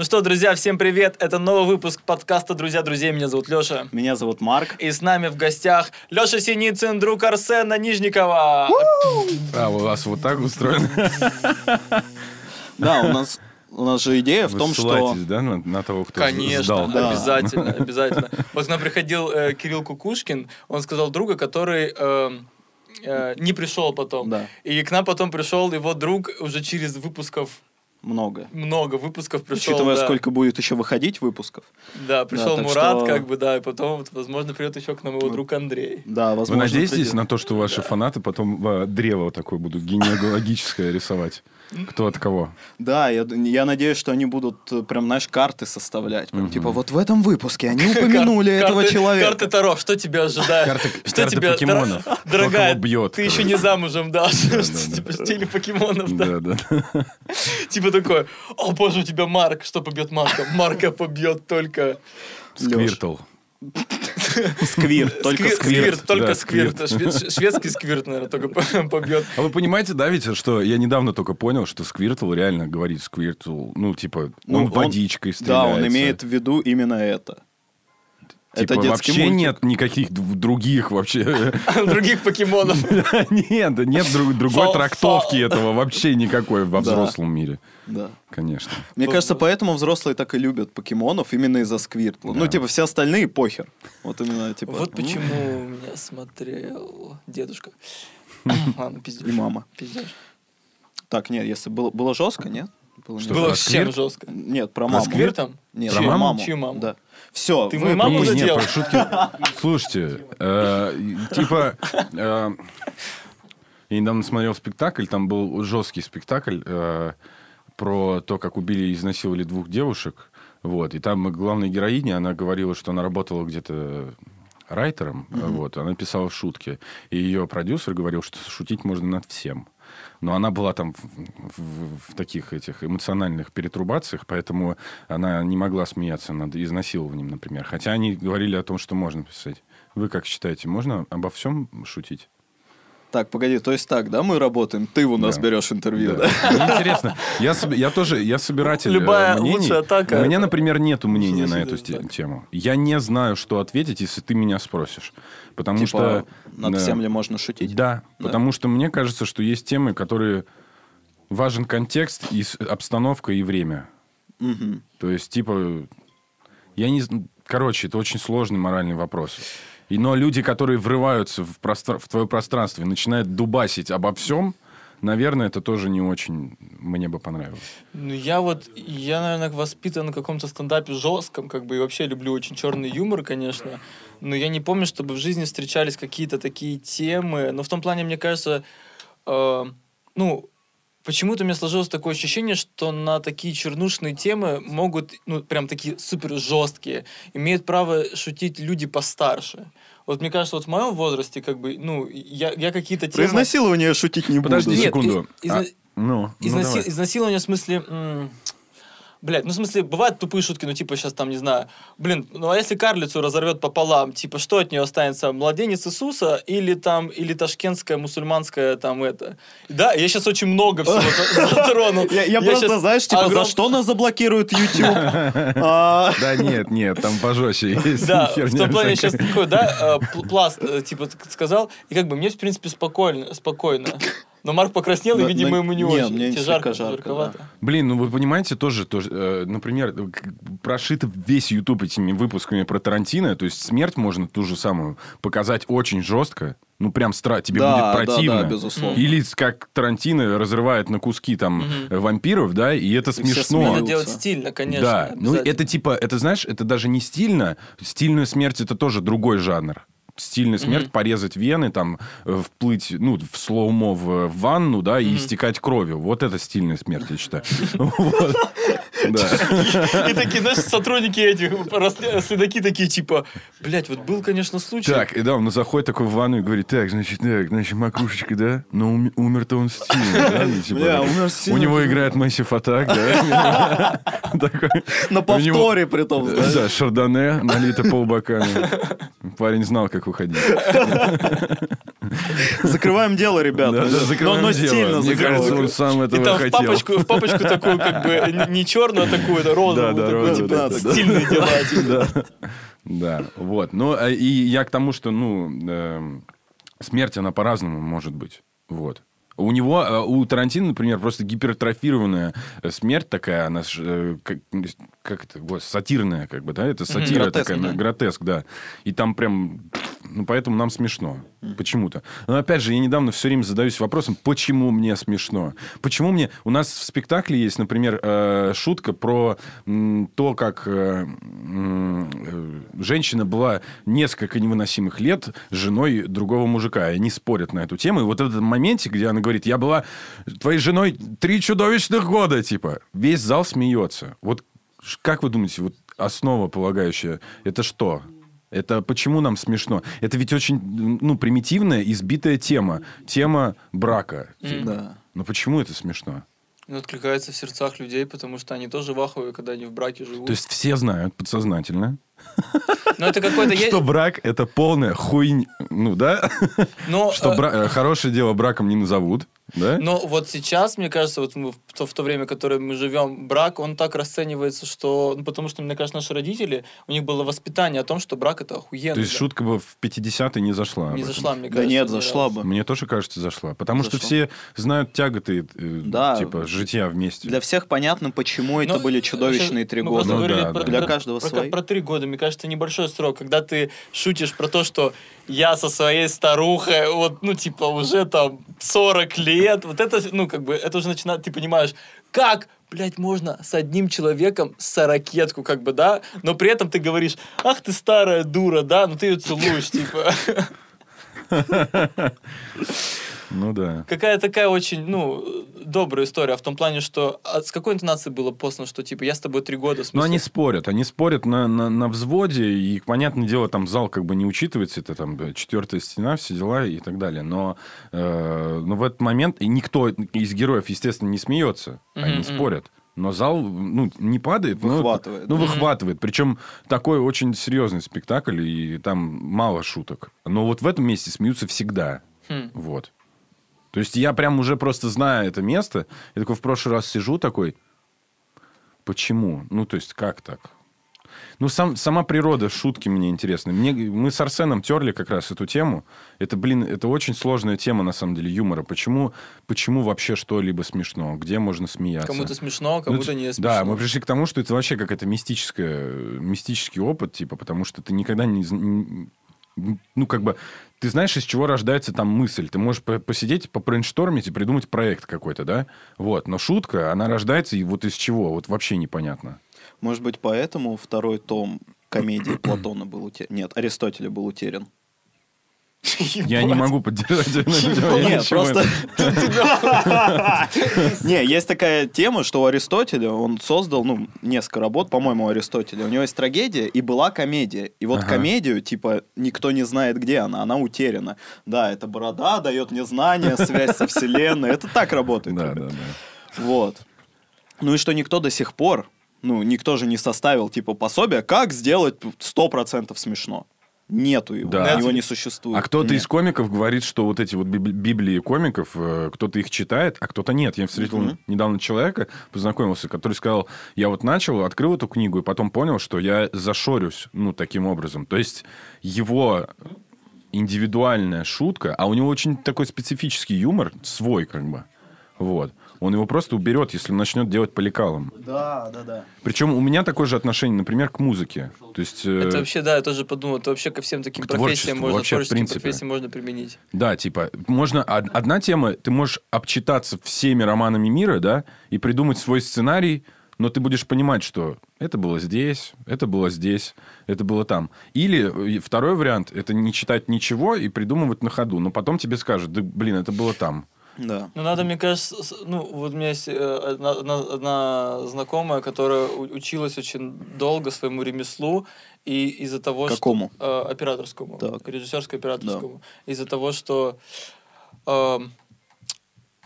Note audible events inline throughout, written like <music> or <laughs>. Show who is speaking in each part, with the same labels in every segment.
Speaker 1: Ну что, друзья, всем привет. Это новый выпуск подкаста «Друзья друзей». Меня зовут Леша.
Speaker 2: Меня зовут Марк.
Speaker 1: И с нами в гостях Леша Синицын, друг Арсена Нижникова.
Speaker 3: А, у вас вот так устроено?
Speaker 2: Да, у нас у нас же идея в
Speaker 3: Вы
Speaker 2: том, что...
Speaker 3: да, на, на того, кто
Speaker 1: Конечно,
Speaker 3: сдал?
Speaker 2: Да.
Speaker 1: обязательно, обязательно. Вот к нам приходил э, Кирилл Кукушкин, он сказал друга, который э, э, не пришел потом.
Speaker 2: Да.
Speaker 1: И к нам потом пришел его друг уже через выпусков,
Speaker 2: Много.
Speaker 1: много выпусков пришел.
Speaker 2: Учитывая,
Speaker 1: да.
Speaker 2: сколько будет еще выходить выпусков.
Speaker 1: Да, пришел
Speaker 2: так
Speaker 1: Мурат,
Speaker 2: что-
Speaker 1: как бы, да, и потом, вот, возможно, придет еще к нам его друг Андрей.
Speaker 2: Да,
Speaker 3: Вы
Speaker 2: возможно.
Speaker 3: надеетесь
Speaker 2: придет.
Speaker 3: на то, что ваши фанаты потом э, древо такое будут генеалогическое рисовать? Кто от кого?
Speaker 2: Да, я, я надеюсь, что они будут э, прям, знаешь, карты составлять. Прям, Типа, вот в этом выпуске они упомянули
Speaker 1: Кар-
Speaker 2: этого
Speaker 1: карты-
Speaker 2: человека.
Speaker 1: Карты Таро, что тебя ожидает?
Speaker 3: Карты-
Speaker 1: что
Speaker 3: карты
Speaker 1: тебя,
Speaker 3: покемонов.
Speaker 1: Дорогая,
Speaker 3: бьет,
Speaker 1: ты еще не замужем, да? Типа стиле покемонов, да?
Speaker 3: Да, да.
Speaker 1: Типа такой, о боже, у тебя Марк, что побьет Марка? Марка побьет только...
Speaker 3: Сквиртл. <laughs>
Speaker 2: Сквирт, только
Speaker 1: Сквир-
Speaker 2: сквирт.
Speaker 1: только
Speaker 3: Да,
Speaker 1: сквирт. Швед- Шведский сквирт, наверное, только по- побьет.
Speaker 3: А вы понимаете, да, ведь, что я недавно только понял, что Сквиртл реально говорит Сквиртл, ну, типа,
Speaker 2: Ну,
Speaker 3: он
Speaker 2: он-
Speaker 3: водичкой
Speaker 2: Да,
Speaker 3: стреляется.
Speaker 2: он имеет в виду именно это.
Speaker 3: Типа,
Speaker 2: это
Speaker 3: вообще
Speaker 2: мультик.
Speaker 3: нет никаких других вообще... <laughs>
Speaker 1: Других покемонов. <laughs>
Speaker 3: Нет, нет друг- другой трактовки этого вообще никакой во взрослом мире.
Speaker 2: Да.
Speaker 3: Конечно.
Speaker 2: Мне кажется, поэтому взрослые так и любят покемонов именно из-за сквиртла. Ну, типа, все остальные похер. Вот именно, типа...
Speaker 1: Вот
Speaker 2: м,
Speaker 1: почему меня смотрел дедушка. <laughs> Ладно, пиздец.
Speaker 2: И мама.
Speaker 1: Пиздец.
Speaker 2: Так, нет, если было, было жестко, нет? Было
Speaker 3: Что,
Speaker 1: Было
Speaker 3: про сквирт?
Speaker 1: жестко?
Speaker 2: Нет, про
Speaker 1: Про
Speaker 2: маму.
Speaker 1: сквиртом?
Speaker 2: Нет,
Speaker 3: Про
Speaker 2: про
Speaker 3: маму.
Speaker 1: Чью маму?
Speaker 2: Да. Все.
Speaker 1: Ты мою маму
Speaker 3: Не, не,
Speaker 1: задел?
Speaker 3: про шутки. Слушайте, э, типа, э, я недавно смотрел спектакль, там был жесткий спектакль э, про то, как убили и изнасиловали двух девушек. Вот, и там главная героиня, она говорила, что она работала где-то райтером, вот, она писала шутки. И ее продюсер говорил, что шутить можно над всем. Но она была там в, в- в таких этих эмоциональных перетрубациях, поэтому она не могла смеяться над изнасилованием, например. Хотя они говорили о том, что можно писать. Вы как считаете, можно обо всем шутить?
Speaker 2: Так, погоди, то есть так, да, мы работаем, ты у нас
Speaker 3: Да.
Speaker 2: берешь интервью, да?
Speaker 3: Мне интересно. Я, я тоже, я собиратель э,
Speaker 1: Любая
Speaker 3: мнений.
Speaker 1: лучшая атака-
Speaker 3: У меня, например, нету мнения на эту тему. Я не знаю, что ответить, если ты меня спросишь. Потому
Speaker 2: Типа,
Speaker 3: что...
Speaker 2: над
Speaker 3: да.
Speaker 2: всем ли можно шутить?
Speaker 3: Да,
Speaker 2: Да.
Speaker 3: потому что мне кажется, что есть темы, которые важен контекст, и обстановка и время.
Speaker 2: Мгм.
Speaker 3: То есть, типа, я не... Короче, это очень сложный моральный вопрос. И, но люди, которые врываются в, простра- в твое пространство и начинают дубасить обо всем, наверное, это тоже не очень мне бы понравилось.
Speaker 1: Ну, я вот, я, наверное, воспитан на каком-то стендапе жестком, как бы, и вообще люблю очень черный юмор, конечно, но я не помню, чтобы в жизни встречались какие-то такие темы, но в том плане, мне кажется, э, ну, почему-то у меня сложилось такое ощущение, что на такие чернушные темы могут, ну, прям такие супер жесткие, имеют право шутить люди постарше. Вот мне кажется, вот в моем возрасте, как бы, ну, я, я какие-то
Speaker 2: Про
Speaker 1: темы...
Speaker 2: изнасилование шутить не
Speaker 3: Подожди
Speaker 2: буду.
Speaker 1: Нет,
Speaker 3: секунду.
Speaker 1: и- изна-
Speaker 3: А, ну, ну,
Speaker 1: Изнаси-
Speaker 3: давай.
Speaker 1: Изнасилование в смысле... м, Блядь, ну в смысле, бывают тупые шутки, ну типа сейчас там, не знаю, блин, ну а если карлицу разорвет пополам, типа что от нее останется, младенец Иисуса или там, или ташкентская мусульманская там это. Да, я сейчас очень много всего за- <laughs> затронул.
Speaker 2: Я, просто, знаешь, типа, за что нас заблокирует YouTube? <laughs> А,
Speaker 3: Да нет, нет, там пожестче <laughs> есть.
Speaker 1: Да, в том плане сейчас такой, да, э, пл- пласт, э, типа, сказал, и как бы мне, в принципе, спокойно, спокойно. Но Марк покраснел, и, видимо,
Speaker 2: но-
Speaker 1: ему не
Speaker 2: не,
Speaker 1: очень.
Speaker 2: мне
Speaker 1: Тебе жарко,
Speaker 2: жарко,
Speaker 1: жарковато.
Speaker 2: да.
Speaker 3: Блин, ну вы понимаете, тоже, тоже э, например, прошит весь YouTube этими выпусками про Тарантино, то есть смерть можно ту же самую показать очень жестко, ну прям стра, тебе
Speaker 2: Да,
Speaker 3: будет
Speaker 2: да,
Speaker 3: противно.
Speaker 2: да, безусловно.
Speaker 3: Или как Тарантино разрывает на куски там э, вампиров, да, и это
Speaker 2: все
Speaker 3: смешно.
Speaker 2: смеются.
Speaker 1: Надо делать стильно, конечно.
Speaker 3: да, ну это типа, это знаешь, это даже не стильно. Стильная смерть это тоже другой жанр. Стильная смерть,
Speaker 1: Мгм.
Speaker 3: порезать вены, там, э, вплыть, ну, в слоумо в, в ванну, да, и
Speaker 1: Мгм.
Speaker 3: истекать кровью. Вот это стильная смерть, я считаю. <laughs> Да.
Speaker 1: И такие, знаешь, сотрудники этих, следаки такие, типа, блядь, вот был, конечно, случай.
Speaker 3: Так, и да, он заходит такой в ванну и говорит, так, значит, так, значит, макушечка, да? Но ум- умер-то он стильно, да? Ну, типа,
Speaker 2: Бля,
Speaker 3: да.
Speaker 2: умер
Speaker 3: У
Speaker 2: стильно.
Speaker 3: него играет Массив Атак, да? <laughs> Такой.
Speaker 2: На
Speaker 3: У
Speaker 2: повторе при том, знаешь.
Speaker 3: Да, шардоне, налито полбоками. Парень знал, как уходить.
Speaker 2: Закрываем дело, ребята.
Speaker 3: Да, закрываем
Speaker 2: но, но
Speaker 3: дело.
Speaker 2: стильно
Speaker 3: Мне
Speaker 2: закрываем.
Speaker 3: кажется, он сам
Speaker 1: И
Speaker 3: этого
Speaker 1: там в
Speaker 3: хотел.
Speaker 1: папочку, в папочку такую, как бы, не черную, а такую, да, розовую,
Speaker 3: Да, розовую,
Speaker 1: типа, стильные дела.
Speaker 3: Да, вот. Ну, а и я к тому, что, ну, эм, смерть, она по-разному может быть. Вот. У него, э, у Тарантино, например, просто гипертрофированная э, смерть такая, она э, как, это, гос, сатирная, как бы, да? Это сатира
Speaker 2: Гротеск,
Speaker 3: такая,
Speaker 2: да.
Speaker 3: ну, гротеск, да. И там прям, ну, поэтому нам смешно. Почему-то. Но опять же, я недавно все время задаюсь вопросом, почему мне смешно? Почему мне... У нас в спектакле есть, например, э, шутка про то, как э, э, женщина была несколько невыносимых лет женой другого мужика. И они спорят на эту тему. И вот в этом моменте, где она говорит, я была твоей женой три чудовищных года, типа, весь зал смеется. Вот как вы думаете, вот основа полагающая, это что? Это почему нам смешно? Это ведь очень, ну, примитивная, избитая тема. Тема брака. типа.
Speaker 2: Да.
Speaker 3: Но почему это смешно?
Speaker 1: Ну, откликается в сердцах людей, потому что они тоже ваховые, когда они в браке живут.
Speaker 3: То есть все знают подсознательно,
Speaker 1: Но это какой-то...
Speaker 3: что брак это полная хуйня. Ну да?
Speaker 1: Но,
Speaker 3: Что
Speaker 1: э,
Speaker 3: бра- э, хорошее дело браком не назовут. Да?
Speaker 1: Но вот сейчас, мне кажется, вот мы в то, в то время, в которое мы живем, брак, он так расценивается, что... Ну, потому что, мне кажется, наши родители, у них было воспитание о том, что брак это охуенно.
Speaker 3: То есть
Speaker 1: да.
Speaker 3: шутка бы в 50-е не зашла.
Speaker 1: Не зашла, мне
Speaker 2: Да
Speaker 1: кажется.
Speaker 2: нет,
Speaker 1: ни
Speaker 2: зашла бы.
Speaker 3: Мне тоже кажется, зашла. Потому что
Speaker 2: Зашла.
Speaker 3: все знают тяготы, э,
Speaker 2: Да.
Speaker 3: типа, житья вместе.
Speaker 2: Для всех понятно, почему это
Speaker 1: Но,
Speaker 2: были чудовищные три
Speaker 1: просто
Speaker 2: года.
Speaker 3: Ну да,
Speaker 1: про-
Speaker 3: да.
Speaker 2: Для каждого
Speaker 1: про,
Speaker 2: свои.
Speaker 1: Про три года, мне кажется, небольшой срок. Когда ты шутишь про то, что я со своей старухой, вот, ну, типа, уже там 40 лет, вот это, ну, как бы, это уже начинает, ты понимаешь, как, блядь, можно с одним человеком сорокетку, как бы, да, но при этом ты говоришь, ах ты старая дура, да, ну ты ее целуешь, типа. <laughs>
Speaker 3: Ну да.
Speaker 1: Какая такая очень, ну, добрая история, в том плане, что а с какой интонацией было послано, что, типа, я с тобой три года, смысле?
Speaker 3: они спорят, они спорят на, на, на взводе, и, понятное дело, там зал как бы не учитывается, это там э, четвертая стена, все дела и так далее. Но, э, но в этот момент и никто из героев, естественно, не смеется, они
Speaker 1: Мгм,
Speaker 3: спорят. Но зал ну, не падает, но-
Speaker 2: Выхватывает.
Speaker 3: Ну,
Speaker 1: Мгм.
Speaker 3: выхватывает. Причем такой очень серьезный спектакль, и там мало шуток. Но вот в этом месте смеются всегда.
Speaker 1: Хм.
Speaker 3: Вот. То есть я прям уже просто знаю это место. Я такой в прошлый раз сижу такой, почему? Ну, то есть как так? Ну, сам, сама природа шутки мне интересна. Мне, мы с Арсеном терли как раз эту тему. Это, блин, это очень сложная тема, на самом деле, юмора. Почему, почему вообще что-либо смешно? Где можно смеяться?
Speaker 1: Кому-то смешно,
Speaker 3: Ну,
Speaker 1: кому-то
Speaker 3: это-
Speaker 1: не смешно.
Speaker 3: Да, мы пришли к тому, что это вообще какая-то мистическая, мистический опыт, типа, потому что ты никогда не... Ну, как бы, ты знаешь, из чего рождается там мысль. Ты можешь по- посидеть, попрейнштормить и придумать проект какой-то, да? Вот. Но шутка, она рождается и вот из чего? Вот вообще непонятно.
Speaker 2: Может быть, поэтому второй том комедии Платона был утерян. Нет, Аристотеля был утерян.
Speaker 3: Я не могу поддержать. <laughs>
Speaker 2: Нет, просто... <laughs> Не, есть такая тема, что у Аристотеля он создал, ну, несколько работ, по-моему, у Аристотеля. У него есть трагедия и была комедия. И вот комедию, типа, никто не знает, где она, она утеряна. Да, это борода дает мне знания, связь со вселенной. Это так работает.
Speaker 3: Да, да, да.
Speaker 2: Вот. Ну и что никто до сих пор, ну, никто же не составил, типа, пособие, как сделать 100% смешно. Нету его,
Speaker 3: Да.
Speaker 2: его не существует.
Speaker 3: А кто-то из комиков говорит, что вот эти вот библи- библии комиков, э, кто-то их читает, а кто-то нет. Я встретил
Speaker 2: Мгм.
Speaker 3: недавно человека, познакомился, который сказал, я вот начал, открыл эту книгу, и потом понял, что я зашорюсь, ну, таким образом. То есть его индивидуальная шутка, а у него очень такой специфический юмор, свой как бы, вот. Он его просто уберет, если он начнет делать по лекалам.
Speaker 2: Да, да, да.
Speaker 3: Причем у меня такое же отношение, например, к музыке. То есть... э,
Speaker 1: Это вообще, да, я тоже подумал, это вообще ко всем таким
Speaker 3: К
Speaker 1: профессиям можно,
Speaker 3: вообще, в принципе.
Speaker 1: профессиям можно применить.
Speaker 3: Да, типа, можно... од- Одна тема, ты можешь обчитаться всеми романами мира, да, и придумать свой сценарий, но ты будешь понимать, что это было здесь, это было здесь, это было там. Или э, второй вариант, это не читать ничего и придумывать на ходу, но потом тебе скажут, да, блин, это было там.
Speaker 2: Да.
Speaker 1: Ну, надо, мне кажется, ну, вот у меня есть э, одна, одна- знакомая, которая училась очень долго своему ремеслу, и из-за того,
Speaker 2: Какому?
Speaker 1: что... э, операторскому.
Speaker 2: Так.
Speaker 1: Режиссерско-операторскому. Из-за того, что эм,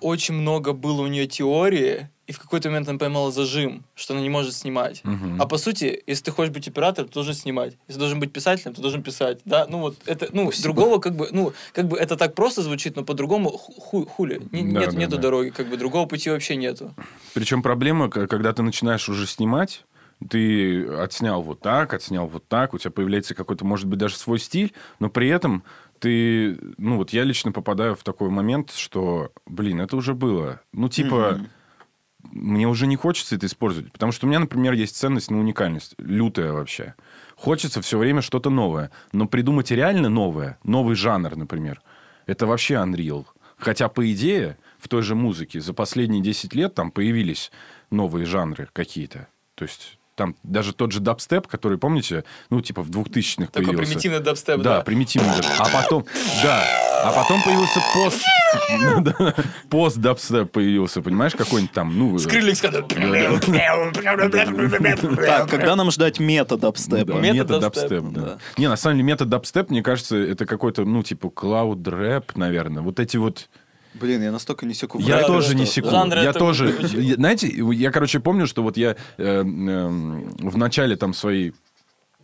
Speaker 1: очень много было у нее теории, и в какой-то момент она поймала зажим, что она не может снимать.
Speaker 3: Мгм.
Speaker 1: А по сути, если ты хочешь быть оператором, ты должен снимать. Если ты должен быть писателем, ты должен писать. Да, ну вот это, ну, другого как бы, ну, как бы это так просто звучит, но по-другому ху- ху- хули. Не-
Speaker 3: Да,
Speaker 1: нет,
Speaker 3: да,
Speaker 1: нету
Speaker 3: да.
Speaker 1: дороги, как бы другого пути вообще нету.
Speaker 3: Причем проблема, когда ты начинаешь уже снимать, ты отснял вот так, отснял вот так, у тебя появляется какой-то, может быть, даже свой стиль, но при этом ты, ну вот я лично попадаю в такой момент, что, блин, это уже было. Ну, типа, мне уже не хочется это использовать, потому что у меня, например, есть ценность на уникальность, лютая вообще. Хочется все время что-то новое, но придумать реально новое, новый жанр, например, это вообще unreal. Хотя, по идее, в той же музыке за последние 10 лет там появились новые жанры какие-то. То есть там даже тот же дабстеп, который, помните, ну, типа в 2000-х
Speaker 1: Такой
Speaker 3: появился.
Speaker 1: примитивный дабстеп,
Speaker 3: Да,
Speaker 1: да.
Speaker 3: примитивный. дабстеп. А потом, да, а потом появился пост... <laughs> Пост дабстеп появился, понимаешь, какой-нибудь там, ну...
Speaker 1: Skrillex. <laughs>
Speaker 2: Так, когда нам ждать мета дабстепа?
Speaker 3: Да,
Speaker 1: Мета-
Speaker 3: мета-дабстеп,
Speaker 1: дабстеп,
Speaker 3: да.
Speaker 2: да.
Speaker 3: Не, на самом деле, мета-дабстеп, мне кажется, это какой-то, ну, типа, cloud rap, наверное. Вот эти вот...
Speaker 2: Блин, я настолько не секу.
Speaker 3: Я тоже не секу.
Speaker 1: Жанр
Speaker 3: я тоже... я- Знаете, я, короче, помню, что вот я э, эм, в начале там своей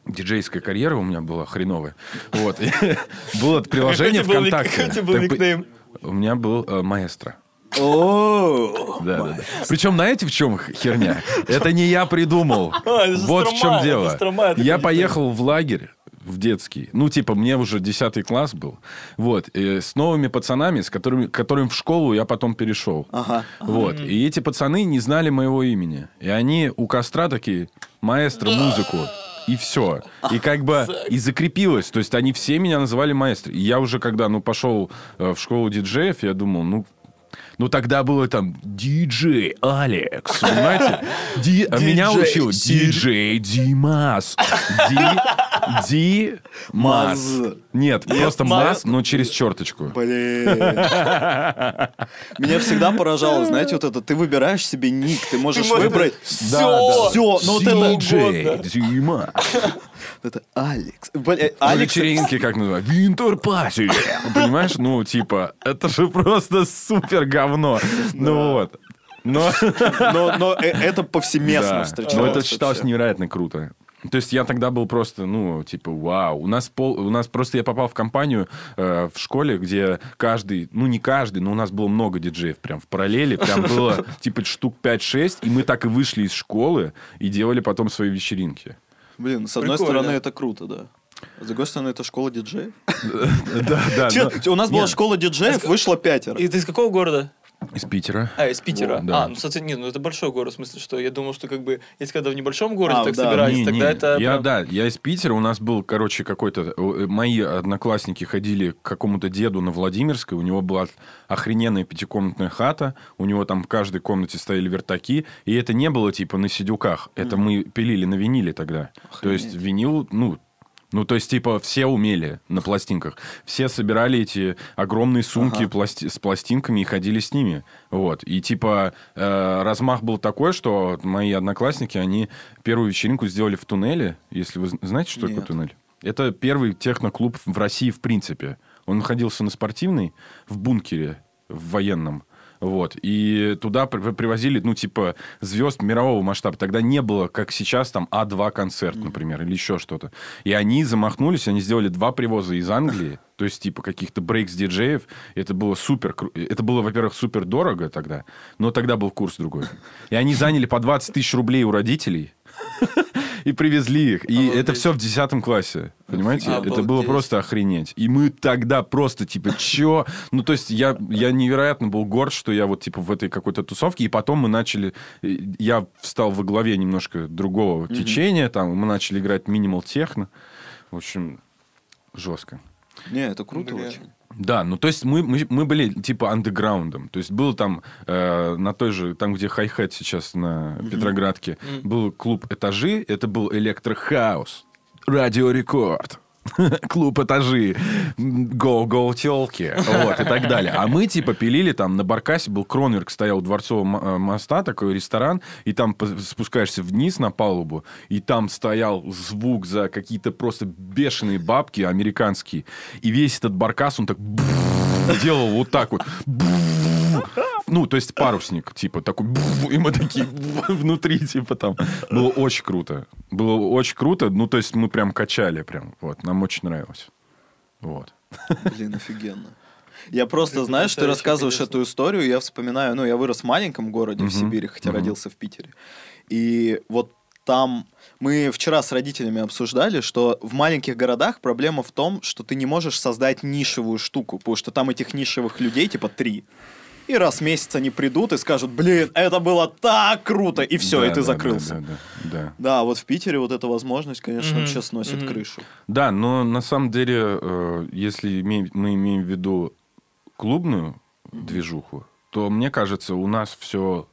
Speaker 3: диджейской карьеры у меня была хреновая. Вот. <laughs> Было приложение <laughs> ВКонтакте.
Speaker 1: какой был никнейм?
Speaker 3: У меня был э, маэстро.
Speaker 2: О,
Speaker 3: Да, да, да. Причем, знаете, в чем херня? Это не я придумал. <laughs>
Speaker 1: А,
Speaker 3: Вот в чем дело. Я поехал в лагерь в детский. Ну, типа, мне уже 10 класс был. Вот. И с новыми пацанами, с которыми, которым в школу я потом перешел.
Speaker 2: Ага.
Speaker 3: Вот. И эти пацаны не знали моего имени. И они у костра такие, маэстро, музыку. И все. И как бы и закрепилось. То есть они все меня называли маэстро. И я уже когда, ну, пошел э, в школу диджеев, я думал, ну, ну, тогда было там диджей Алекс, понимаете? <laughs> Ди- а меня учил диджей Димас. Ди... <laughs> Димас.
Speaker 2: Маз.
Speaker 3: Нет, просто. Мас, но через черточку.
Speaker 2: Блин. Меня всегда поражало, знаете, вот это, ты выбираешь себе ник, ты можешь выбрать <laughs>
Speaker 1: Всё.
Speaker 2: все, ну вот это,
Speaker 3: Диджей Димас.
Speaker 2: это Алекс. Блин,
Speaker 3: На
Speaker 2: Алекс,
Speaker 3: вечеринке, как называют? Винтер Пати. Понимаешь? Ну, типа, это же просто супер говно. Ну вот. Но,
Speaker 2: но, но э- это повсеместно
Speaker 3: да.
Speaker 2: встречалось.
Speaker 3: Но это считалось
Speaker 2: вообще.
Speaker 3: невероятно круто. То есть я тогда был просто, ну, типа, вау. У нас, пол, у нас просто я попал в компанию э, в школе, где каждый, ну, не каждый, но у нас было много диджеев прям в параллели. Прям было, <laughs> типа, штук 5-6. И мы так и вышли из школы и делали потом свои вечеринки.
Speaker 2: Блин, с одной
Speaker 1: Прикольно.
Speaker 2: стороны это круто, да. А с другой стороны, это школа диджеев. <laughs>
Speaker 3: Да, да.
Speaker 2: У нас была школа диджеев, вышло пятеро.
Speaker 1: И ты из какого города?
Speaker 3: Из Питера.
Speaker 1: А, из Питера.
Speaker 3: О, да.
Speaker 1: А, ну, соответственно, нет, ну это большой город, в смысле, что я думал, что как бы, если когда в небольшом городе
Speaker 2: А,
Speaker 1: так
Speaker 2: да.
Speaker 1: собирались,
Speaker 3: Не,
Speaker 1: тогда
Speaker 3: не,
Speaker 1: это...
Speaker 3: Я,
Speaker 1: прям-
Speaker 3: да, я из Питера, у нас был, короче, какой-то... э, Мои одноклассники ходили к какому-то деду на Владимирской, у него была охрененная пятикомнатная хата, у него там в каждой комнате стояли вертаки, и это не было типа на сидюках, это мы пилили на виниле тогда. То есть винил, ну, ну, то есть, типа, все умели на пластинках. Все собирали эти огромные сумки пласти- с пластинками и ходили с ними. Вот. И, типа, э, размах был такой, что мои одноклассники, они первую вечеринку сделали в туннеле. Если вы зн- знаете, что такое
Speaker 2: Нет.
Speaker 3: туннель? Это первый техноклуб в России, в принципе. Он находился на спортивной, в бункере, в военном. Вот. И туда при- привозили, ну, типа, звезд мирового масштаба. Тогда не было, как сейчас, там, А2 концерт, например, или еще что-то. И они замахнулись, они сделали два привоза из Англии, то есть, типа, каких-то брейкс-диджеев. Это было супер... Это было, во-первых, супер дорого тогда, но тогда был курс другой. И они заняли по 20 тысяч рублей у родителей и привезли их. И
Speaker 1: Обалдеть.
Speaker 3: это все в 10 классе. Понимаете? Это было
Speaker 1: Обалдеть.
Speaker 3: просто охренеть. И мы тогда просто, типа, чё? Ну, то есть, я, я невероятно был горд, что я вот, типа, в этой какой-то тусовке. И потом мы начали... Я встал во главе немножко другого течения. Там мы начали играть минимал техно. В общем, жестко.
Speaker 2: Не, это круто
Speaker 1: Бля.
Speaker 2: очень.
Speaker 3: Да, ну то есть мы, мы, мы были типа андеграундом. То есть был там э, на той же, там где хай-хет сейчас на Петроградке, был клуб «Этажи», это был электрохаус, радиорекорд. Клуб этажи, го-го телки, вот, и так далее. А мы, типа, пилили там, на Баркасе был Кронверк, стоял у Дворцового э, моста, такой ресторан, и там спускаешься вниз на палубу, и там стоял звук за какие-то просто бешеные бабки американские. И весь этот Баркас, он так делал вот так вот. Ну, то есть парусник, типа, такой, и мы такие внутри, типа, там. Было очень круто. Было очень круто, ну, то есть мы прям качали, прям, вот, нам очень нравилось. Вот.
Speaker 2: Блин, офигенно. Я просто, знаешь, ты рассказываешь
Speaker 1: конечно.
Speaker 2: эту историю, я вспоминаю, ну, я вырос в маленьком городе в. Сибири, хотя родился в Питере. И вот там мы вчера с родителями обсуждали, что в маленьких городах проблема в том, что ты не можешь создать нишевую штуку, потому что там этих нишевых людей типа три. И раз в месяц они придут и скажут, блин, это было так круто, и все,
Speaker 3: Да,
Speaker 2: и ты
Speaker 3: да,
Speaker 2: закрылся.
Speaker 3: Да, да, да, да.
Speaker 2: Да, вот в Питере вот эта возможность, конечно,
Speaker 1: Мгм,
Speaker 2: вообще сносит
Speaker 1: мгм.
Speaker 2: крышу.
Speaker 3: Да, но на самом деле, э, если мы имеем в виду клубную движуху, то мне кажется, у нас все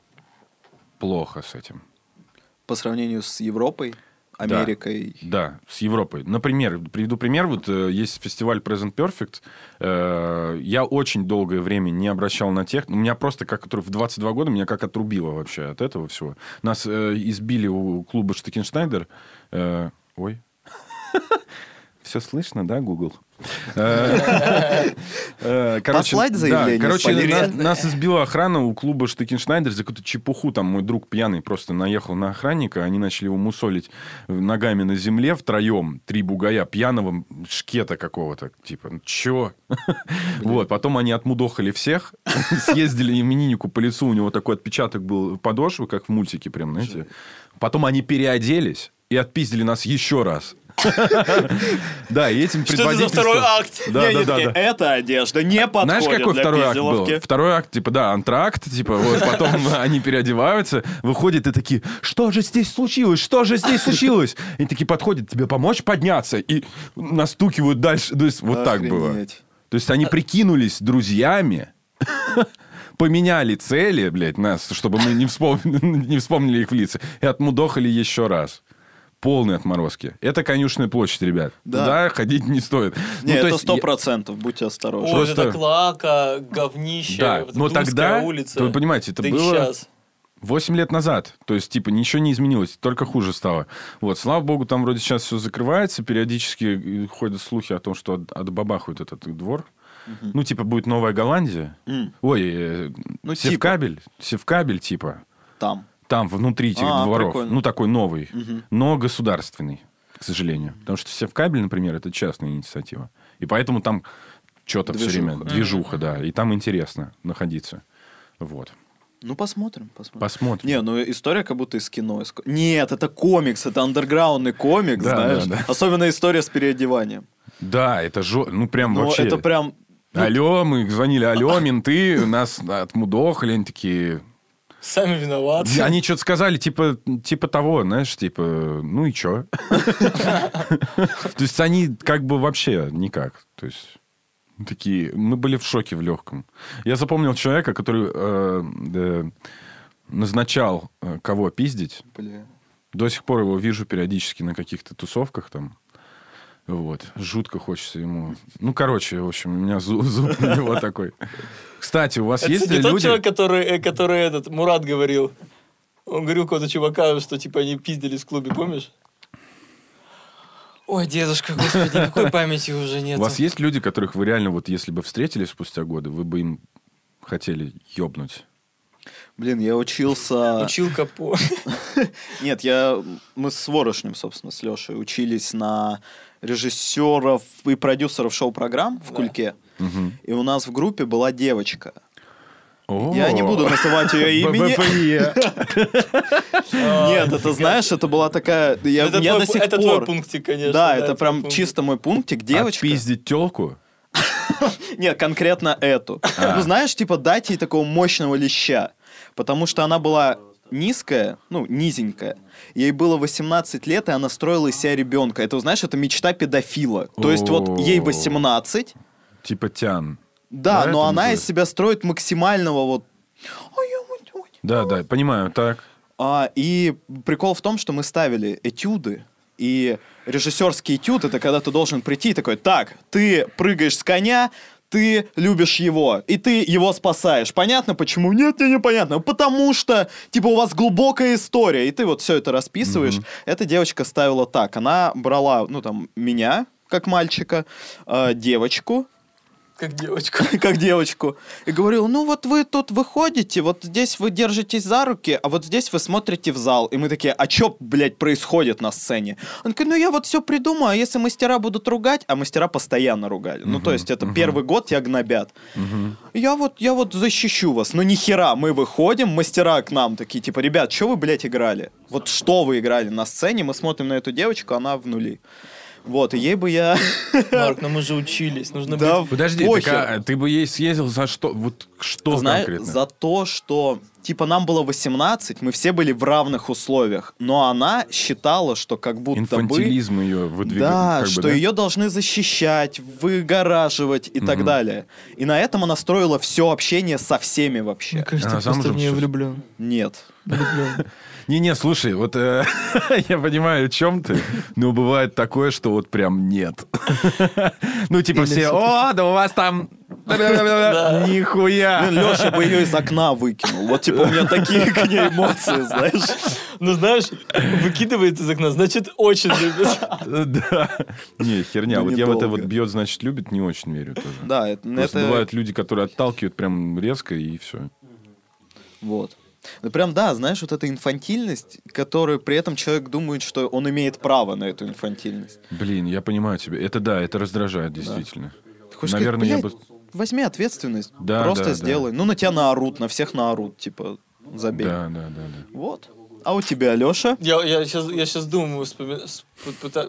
Speaker 3: плохо с этим.
Speaker 2: По сравнению с Европой. Америкой.
Speaker 3: Да, с Европой. Например, приведу пример. Вот э, есть фестиваль Present Perfect. Э, я очень долгое время не обращал на тех... У меня просто как в 22 года меня как отрубило вообще от этого всего. Нас э, избили у клуба Штекеншнайдер. Ой. <laughs> Все слышно, да, Google? Э, э, короче,
Speaker 2: Послать заявление
Speaker 3: Короче, нас, избила охрана у клуба Штекеншнайдер за какую-то чепуху. Там мой друг пьяный просто наехал на охранника. Они начали его мусолить ногами на земле втроем. Три бугая пьяного шкета какого-то. Типа, ну чё? <laughs> Вот, потом они отмудохали всех. <laughs> Съездили имениннику по лицу. У него такой отпечаток был подошвы, как в мультике прям, знаете. Потом они переоделись и отпиздили нас еще раз. <laughs> Да, и этим
Speaker 1: Что это за второй акт?
Speaker 3: Да, да, да.
Speaker 2: Эта одежда не подходит
Speaker 3: Знаешь, какой второй акт был?
Speaker 2: пизделовки».
Speaker 3: Второй акт, типа, да, антракт, типа, вот, потом <laughs> <laughs> они переодеваются, выходят и такие, что же здесь случилось, что же здесь случилось? И такие подходят, тебе помочь подняться? И настукивают дальше, то есть вот так было. То есть они прикинулись друзьями, поменяли цели, блядь, нас, чтобы мы не вспомнили, не вспомнили их в лица, и отмудохали еще раз. Полные отморозки. Это конюшная площадь, ребят.
Speaker 2: Да.
Speaker 3: Туда ходить не стоит.
Speaker 2: Не,
Speaker 3: Ну, то
Speaker 2: это
Speaker 3: есть
Speaker 2: сто
Speaker 3: я-
Speaker 2: процентов, будьте осторожны.
Speaker 1: Ой,
Speaker 3: Просто-
Speaker 1: это клака, говнище,
Speaker 3: Да,
Speaker 1: вот
Speaker 3: но
Speaker 1: Тульская
Speaker 3: тогда,
Speaker 1: улица.
Speaker 3: вы понимаете, это
Speaker 1: Да
Speaker 3: было
Speaker 1: щас.
Speaker 3: 8 лет назад. То есть, типа, ничего не изменилось, только хуже стало. Вот, слава богу, там вроде сейчас все закрывается, периодически э, ходят слухи о том, что от- отбабахают этот двор. Ну, типа, будет Новая Голландия.
Speaker 2: М,
Speaker 3: Ой, э,
Speaker 2: Ну,
Speaker 3: Севкабель, Севкабель, типа.
Speaker 2: Там.
Speaker 3: Там, внутри этих
Speaker 2: А,
Speaker 3: дворов.
Speaker 2: прикольно.
Speaker 3: Ну, такой новый,
Speaker 2: Мгм.
Speaker 3: но государственный, к сожалению. Потому что Севкабель, например, это частная инициатива. И поэтому там что-то все время, движуха, да. И там интересно находиться. Вот.
Speaker 2: Ну, посмотрим, посмотрим.
Speaker 3: Посмотрим.
Speaker 2: Не, ну история как будто из кино. из Нет, это комикс, это андерграундный комикс,
Speaker 3: Да,
Speaker 2: знаешь.
Speaker 3: да, да.
Speaker 2: Особенно история с переодеванием.
Speaker 3: Да, это жо... Ну, прям
Speaker 2: Ну,
Speaker 3: вообще...
Speaker 2: это прям... ну,
Speaker 3: Алло, мы звонили, алло, менты, нас отмудохали, они такие...
Speaker 1: Сами виноваты.
Speaker 3: Они что-то сказали, типа, типа того, знаешь, типа, ну и чё? То есть они как бы вообще никак. То есть такие... Мы были в шоке в легком. Я запомнил человека, который э, э, назначал, э, кого пиздить. До сих пор его вижу периодически на каких-то тусовках там. Вот. Жутко хочется ему. Ну, короче, в общем, у меня зу- зуб на него такой. Кстати, у вас
Speaker 1: Это
Speaker 3: есть
Speaker 1: не тот
Speaker 3: люди...
Speaker 1: человек, который, э, который этот, Мурат говорил. Он говорил какого-то чувака, что типа они пиздились в клубе, помнишь? Ой, дедушка, господи, никакой <laughs> памяти уже нет.
Speaker 3: У вас есть люди, которых вы реально, вот если бы встретились спустя годы, вы бы им хотели ёбнуть?
Speaker 2: Блин, я учился...
Speaker 1: Училка по... <laughs>
Speaker 2: Нет, я... Мы с Ворошнем, собственно, с Лешей учились на режиссеров и продюсеров шоу-программ в
Speaker 1: Да.
Speaker 2: Кульке.
Speaker 3: Мгм.
Speaker 2: И у нас в группе была девочка.
Speaker 3: О,
Speaker 2: Я не буду называть ее <laughs> имени. <laughs> Нет, это знаешь, это была такая... Я,
Speaker 1: это
Speaker 2: до сих
Speaker 1: это
Speaker 2: пор...
Speaker 1: твой пунктик, конечно.
Speaker 2: да, это прям чисто мой пунктик. Девочка.
Speaker 3: Отпиздить телку? <laughs>
Speaker 2: Нет, конкретно эту.
Speaker 3: А.
Speaker 2: Ну, знаешь, типа, дать ей такого мощного леща. Потому что она была низкая, ну, низенькая. Ей было 18 лет, и она строила из себя ребенка. Это, знаешь, это мечта педофила. То есть вот ей
Speaker 3: О.
Speaker 2: 18,
Speaker 3: Типа тян.
Speaker 2: да, но она из себя строит максимального вот...
Speaker 3: Да, да, понимаю, так.
Speaker 2: А, и прикол в том, что мы ставили этюды, и режиссерский этюд это когда ты должен прийти и такой, так, ты прыгаешь с коня, ты любишь его, и ты его спасаешь. Понятно, почему? Нет, мне непонятно. Потому что, типа, у вас глубокая история, и ты вот все это расписываешь. Эта девочка ставила так. Она брала, ну, там, меня, как мальчика, э, девочку,
Speaker 1: Как девочку. <laughs>
Speaker 2: как девочку, и говорил, ну вот вы тут выходите, вот здесь вы держитесь за руки, а вот здесь вы смотрите в зал. И мы такие, а чё, блядь, происходит на сцене? Он такой, ну я вот все придумаю, а если мастера будут ругать, а мастера постоянно ругали. Ну то есть это первый год тебя гнобят. Я вот, я вот защищу вас. Ну ни хера, мы выходим, мастера к нам такие, типа, ребят, что вы, блядь, играли? Вот что вы играли на сцене? Мы смотрим на эту девочку, она в нули. Вот, и ей бы я...
Speaker 1: Марк, ну мы же учились. Нужно
Speaker 2: Да,
Speaker 1: быть...
Speaker 3: Подожди, так, а ты бы ей съездил за что? Вот что
Speaker 2: Знаешь,
Speaker 3: конкретно?
Speaker 2: за то, что типа нам было 18, мы все были в равных условиях, но она считала, что как будто бы...
Speaker 3: Инфантилизм ее выдвигает.
Speaker 2: Да,
Speaker 3: как бы,
Speaker 2: что
Speaker 3: да?
Speaker 2: ее должны защищать, выгораживать и так
Speaker 3: Мгм.
Speaker 2: далее. И на этом она строила все общение со всеми вообще.
Speaker 1: Мне кажется,
Speaker 3: Она
Speaker 1: ты просто в нее влюблен.
Speaker 2: Нет.
Speaker 1: Влюблен.
Speaker 3: Не-не, слушай, вот э, <laughs> я понимаю, о чем ты, но бывает такое, что вот прям нет. <laughs> Ну, типа
Speaker 1: Или
Speaker 3: все, о, да у вас там... <laughs> Нихуя!
Speaker 2: Леша бы ее из окна выкинул. Вот типа у меня такие к ней эмоции, знаешь.
Speaker 1: Ну, знаешь, выкидывает из окна, значит, очень любит.
Speaker 3: Да. Не, херня.
Speaker 2: Ну,
Speaker 3: Вот я в это вот бьет, значит, любит, не очень верю тоже.
Speaker 2: Да, это...
Speaker 3: Просто
Speaker 2: это-
Speaker 3: бывают люди, которые отталкивают прям резко, и все.
Speaker 2: Вот. Ну прям да, знаешь, вот эта инфантильность, которую при этом человек думает, что он имеет право на эту инфантильность.
Speaker 3: Блин, я понимаю тебя. Это да, это раздражает, действительно.
Speaker 2: Ты хочешь
Speaker 3: Наверное, я
Speaker 2: сказать,
Speaker 3: бы...
Speaker 2: «Блядь, возьми ответственность,
Speaker 3: Да,
Speaker 2: просто
Speaker 3: да, да.
Speaker 2: сделай. Ну на тебя наорут, на всех наорут, типа забей.
Speaker 3: Да, да, да, да.
Speaker 2: Вот. А у тебя, Леша?
Speaker 1: Я, я, сейчас, я сейчас думаю, вспоми-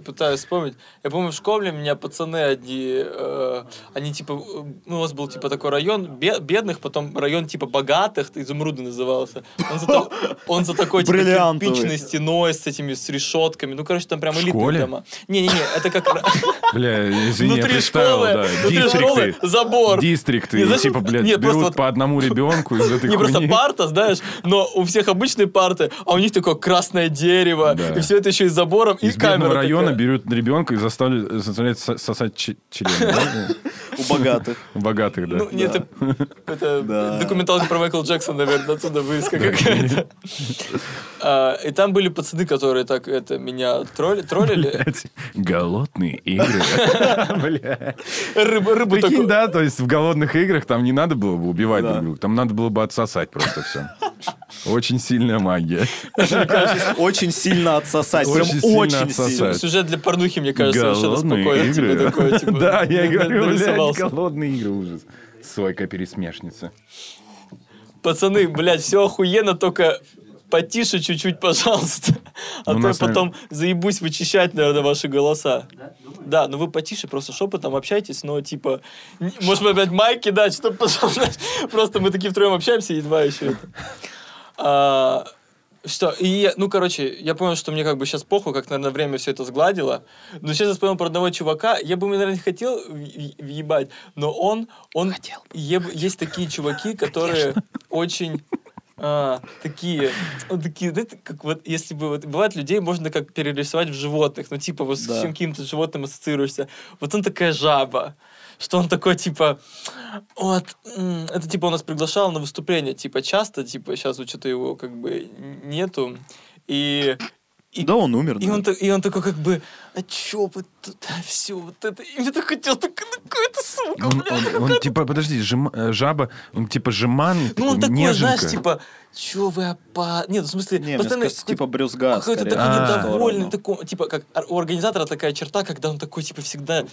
Speaker 1: пытаюсь вспомнить. Я помню, в школе меня пацаны одни, э, они типа, ну, у нас был типа такой район бе- бедных, потом район типа богатых, изумруды назывался. Он за, он за такой типа кирпичной стеной с этими, с решетками. Ну, короче, там прям элитные дома. Не-не-не, это как <laughs>
Speaker 3: Бля, извини, я представил, да. Дистрикты.
Speaker 1: забор.
Speaker 3: Дистрикты. И типа, блядь, берут по одному <laughs> ребенку из этой
Speaker 1: Не просто парта, знаешь, но у всех обычные парты, а у них такое красное дерево, и все это еще и забором, и
Speaker 3: Из бедного
Speaker 1: камера
Speaker 3: района берут ребенка и заставляют, заставляют со- сосать член.
Speaker 2: У богатых.
Speaker 3: У богатых, да.
Speaker 1: Ну, нет, это, документалка про Майкла Джексона, наверное, отсюда вырезка какая-то. А, И там были пацаны, которые так это меня тролли- троллили.
Speaker 3: Голодные игры. <laughs> Бля.
Speaker 1: Рыбу, такую.
Speaker 3: да, то есть в голодных играх там не надо было бы убивать друг друга, там надо было бы отсосать просто все. Очень сильная магия.
Speaker 2: Очень сильно отсосать. Прям
Speaker 3: Очень сильно
Speaker 2: сильно.
Speaker 1: Сюжет для порнухи, мне кажется, совершенно
Speaker 3: Голодные
Speaker 1: спокойно. тебе
Speaker 3: игры.
Speaker 1: такое, <laughs> типа,
Speaker 3: Да, я говорю, блядь, голодные игры, ужас. Сойка-пересмешница.
Speaker 1: Пацаны, блядь, все охуенно, только потише чуть-чуть, пожалуйста. А
Speaker 3: Ну,
Speaker 1: то я потом заебусь вычищать, наверное, ваши голоса. Да, ну вы потише, просто шепотом общайтесь, но типа, может быть, опять майки дать, чтобы, <laughs> пожалуйста, просто мы такие втроем общаемся, едва еще это. А, что, и, я- ну, короче, я понял, что мне как бы сейчас похуй, как, наверное, время все это сгладило. Но сейчас я вспомнил про одного чувака, я бы, наверное, не хотел въебать, но он, он, еб- есть такие чуваки, которые очень а, такие, вот такие, знаете, как вот, если бы, вот, бывает, людей можно как перерисовать в животных, ну, типа, вот с
Speaker 2: Да.
Speaker 1: каким-то животным ассоциируешься. Вот он такая жаба, что он такой, типа, вот, это, типа, он нас приглашал на выступление, типа, часто, типа, сейчас вот что-то его, как бы, нету, и... и
Speaker 2: Да, он умер.
Speaker 1: и
Speaker 2: да.
Speaker 1: он, и он такой как бы, а чё вы тут, все, вот это, и мне так хотелось, так, какая-то сука,
Speaker 3: Он,
Speaker 1: бля,
Speaker 3: он- он, типа, подожди, жем- э, жаба, он типа жеман,
Speaker 1: ну, он такой,
Speaker 3: неженка.
Speaker 1: знаешь, типа, чё вы опа... Нет, в смысле,
Speaker 2: Не, мне
Speaker 1: постоянно
Speaker 2: кажется, типа брюзга.
Speaker 1: какой-то такой
Speaker 3: А.
Speaker 1: недовольный, такой, типа, как у организатора такая черта, когда он такой, типа, всегда,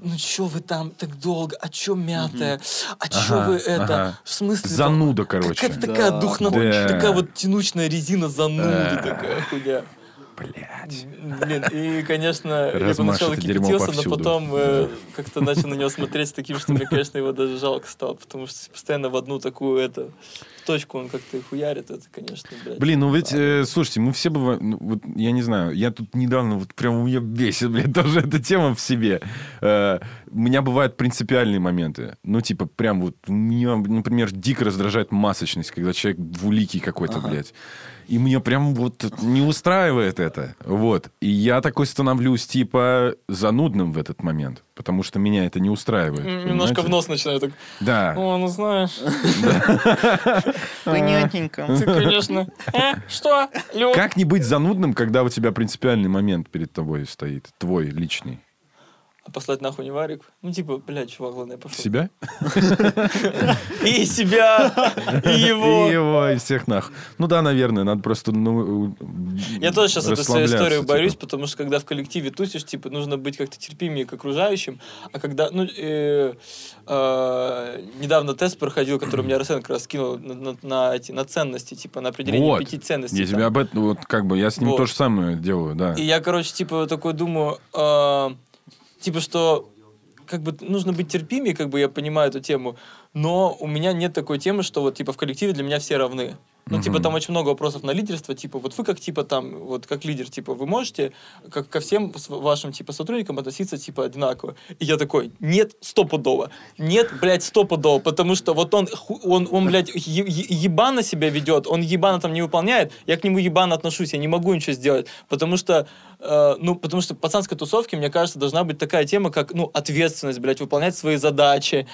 Speaker 1: ну, чё вы там так долго, а чё мятое, а чё
Speaker 3: Ага,
Speaker 1: вы это,
Speaker 3: ага.
Speaker 1: в смысле...
Speaker 3: Зануда,
Speaker 1: там-
Speaker 3: короче.
Speaker 1: Какая-то такая
Speaker 2: Да,
Speaker 1: духна...
Speaker 3: да.
Speaker 1: такая вот тянучная резина зануды такая хуйня.
Speaker 3: Блядь.
Speaker 1: Блин, и, конечно, я поначалу кипятился, но потом э, как-то начал на него смотреть с таким, что мне, конечно, его даже жалко стало, потому что постоянно в одну такую, это, точку он как-то хуярит, это, конечно, блядь.
Speaker 3: Блин, ну ведь, э, слушайте, мы все бываем, ну, вот я не знаю, я тут недавно, вот прям меня бесит, <laughs> блядь, тоже эта тема в себе. Э, у меня бывают принципиальные моменты. Ну, типа, прям вот, меня, например, дико раздражает масочность, когда человек двуликий какой-то, блядь. И мне прям вот не устраивает это. Вот. И я такой становлюсь, типа, занудным в этот момент. Потому что меня это не устраивает.
Speaker 1: Немножко
Speaker 3: понимаете?
Speaker 1: в нос начинаю так,
Speaker 3: Да.
Speaker 1: о, ну знаешь, <laughs>
Speaker 2: Понятненько.
Speaker 1: ты, конечно, э, что?
Speaker 3: Как не быть занудным, когда у тебя принципиальный момент перед тобой стоит? Твой личный.
Speaker 1: А послать нахуй не варик. Ну, типа, блядь, чувак, ладно, я пошел.
Speaker 3: Себя?
Speaker 1: И себя, и его.
Speaker 3: И его, и всех нах. Ну да, наверное, надо просто, ну...
Speaker 1: Я тоже сейчас эту свою историю
Speaker 3: типа.
Speaker 1: борюсь, потому что когда в коллективе тусишь, типа, нужно быть как-то терпимее к окружающим, а когда, ну, э, э, недавно тест проходил, который мне Арсен как раз скинул на, эти, на ценности, типа, на определение пяти ценностей.
Speaker 3: Я тебе об этом, вот как бы, я с ним то же самое делаю, да.
Speaker 1: И я, короче, типа, такой думаю, э, типа, что как бы нужно быть терпимее, как бы я понимаю эту тему, но у меня нет такой темы, что вот, типа, в коллективе для меня все равны. Ну, типа,
Speaker 3: Мгм.
Speaker 1: там очень много вопросов на лидерство, типа, вот вы как, типа, там, вот, как лидер, типа, вы можете как, ко всем вашим, типа, сотрудникам относиться, типа, одинаково? И я такой, нет, стопудово. Нет, блядь, стопудово, потому что вот он, он, он блядь, е- ебано себя ведет, он ебано там не выполняет, я к нему ебано отношусь, я не могу ничего сделать, потому что, э, ну, потому что пацанской тусовке, мне кажется, должна быть такая тема, как, ну, ответственность, блядь, выполнять свои задачи.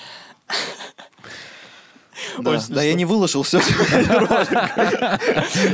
Speaker 2: Да, да я не выложил все. <laughs>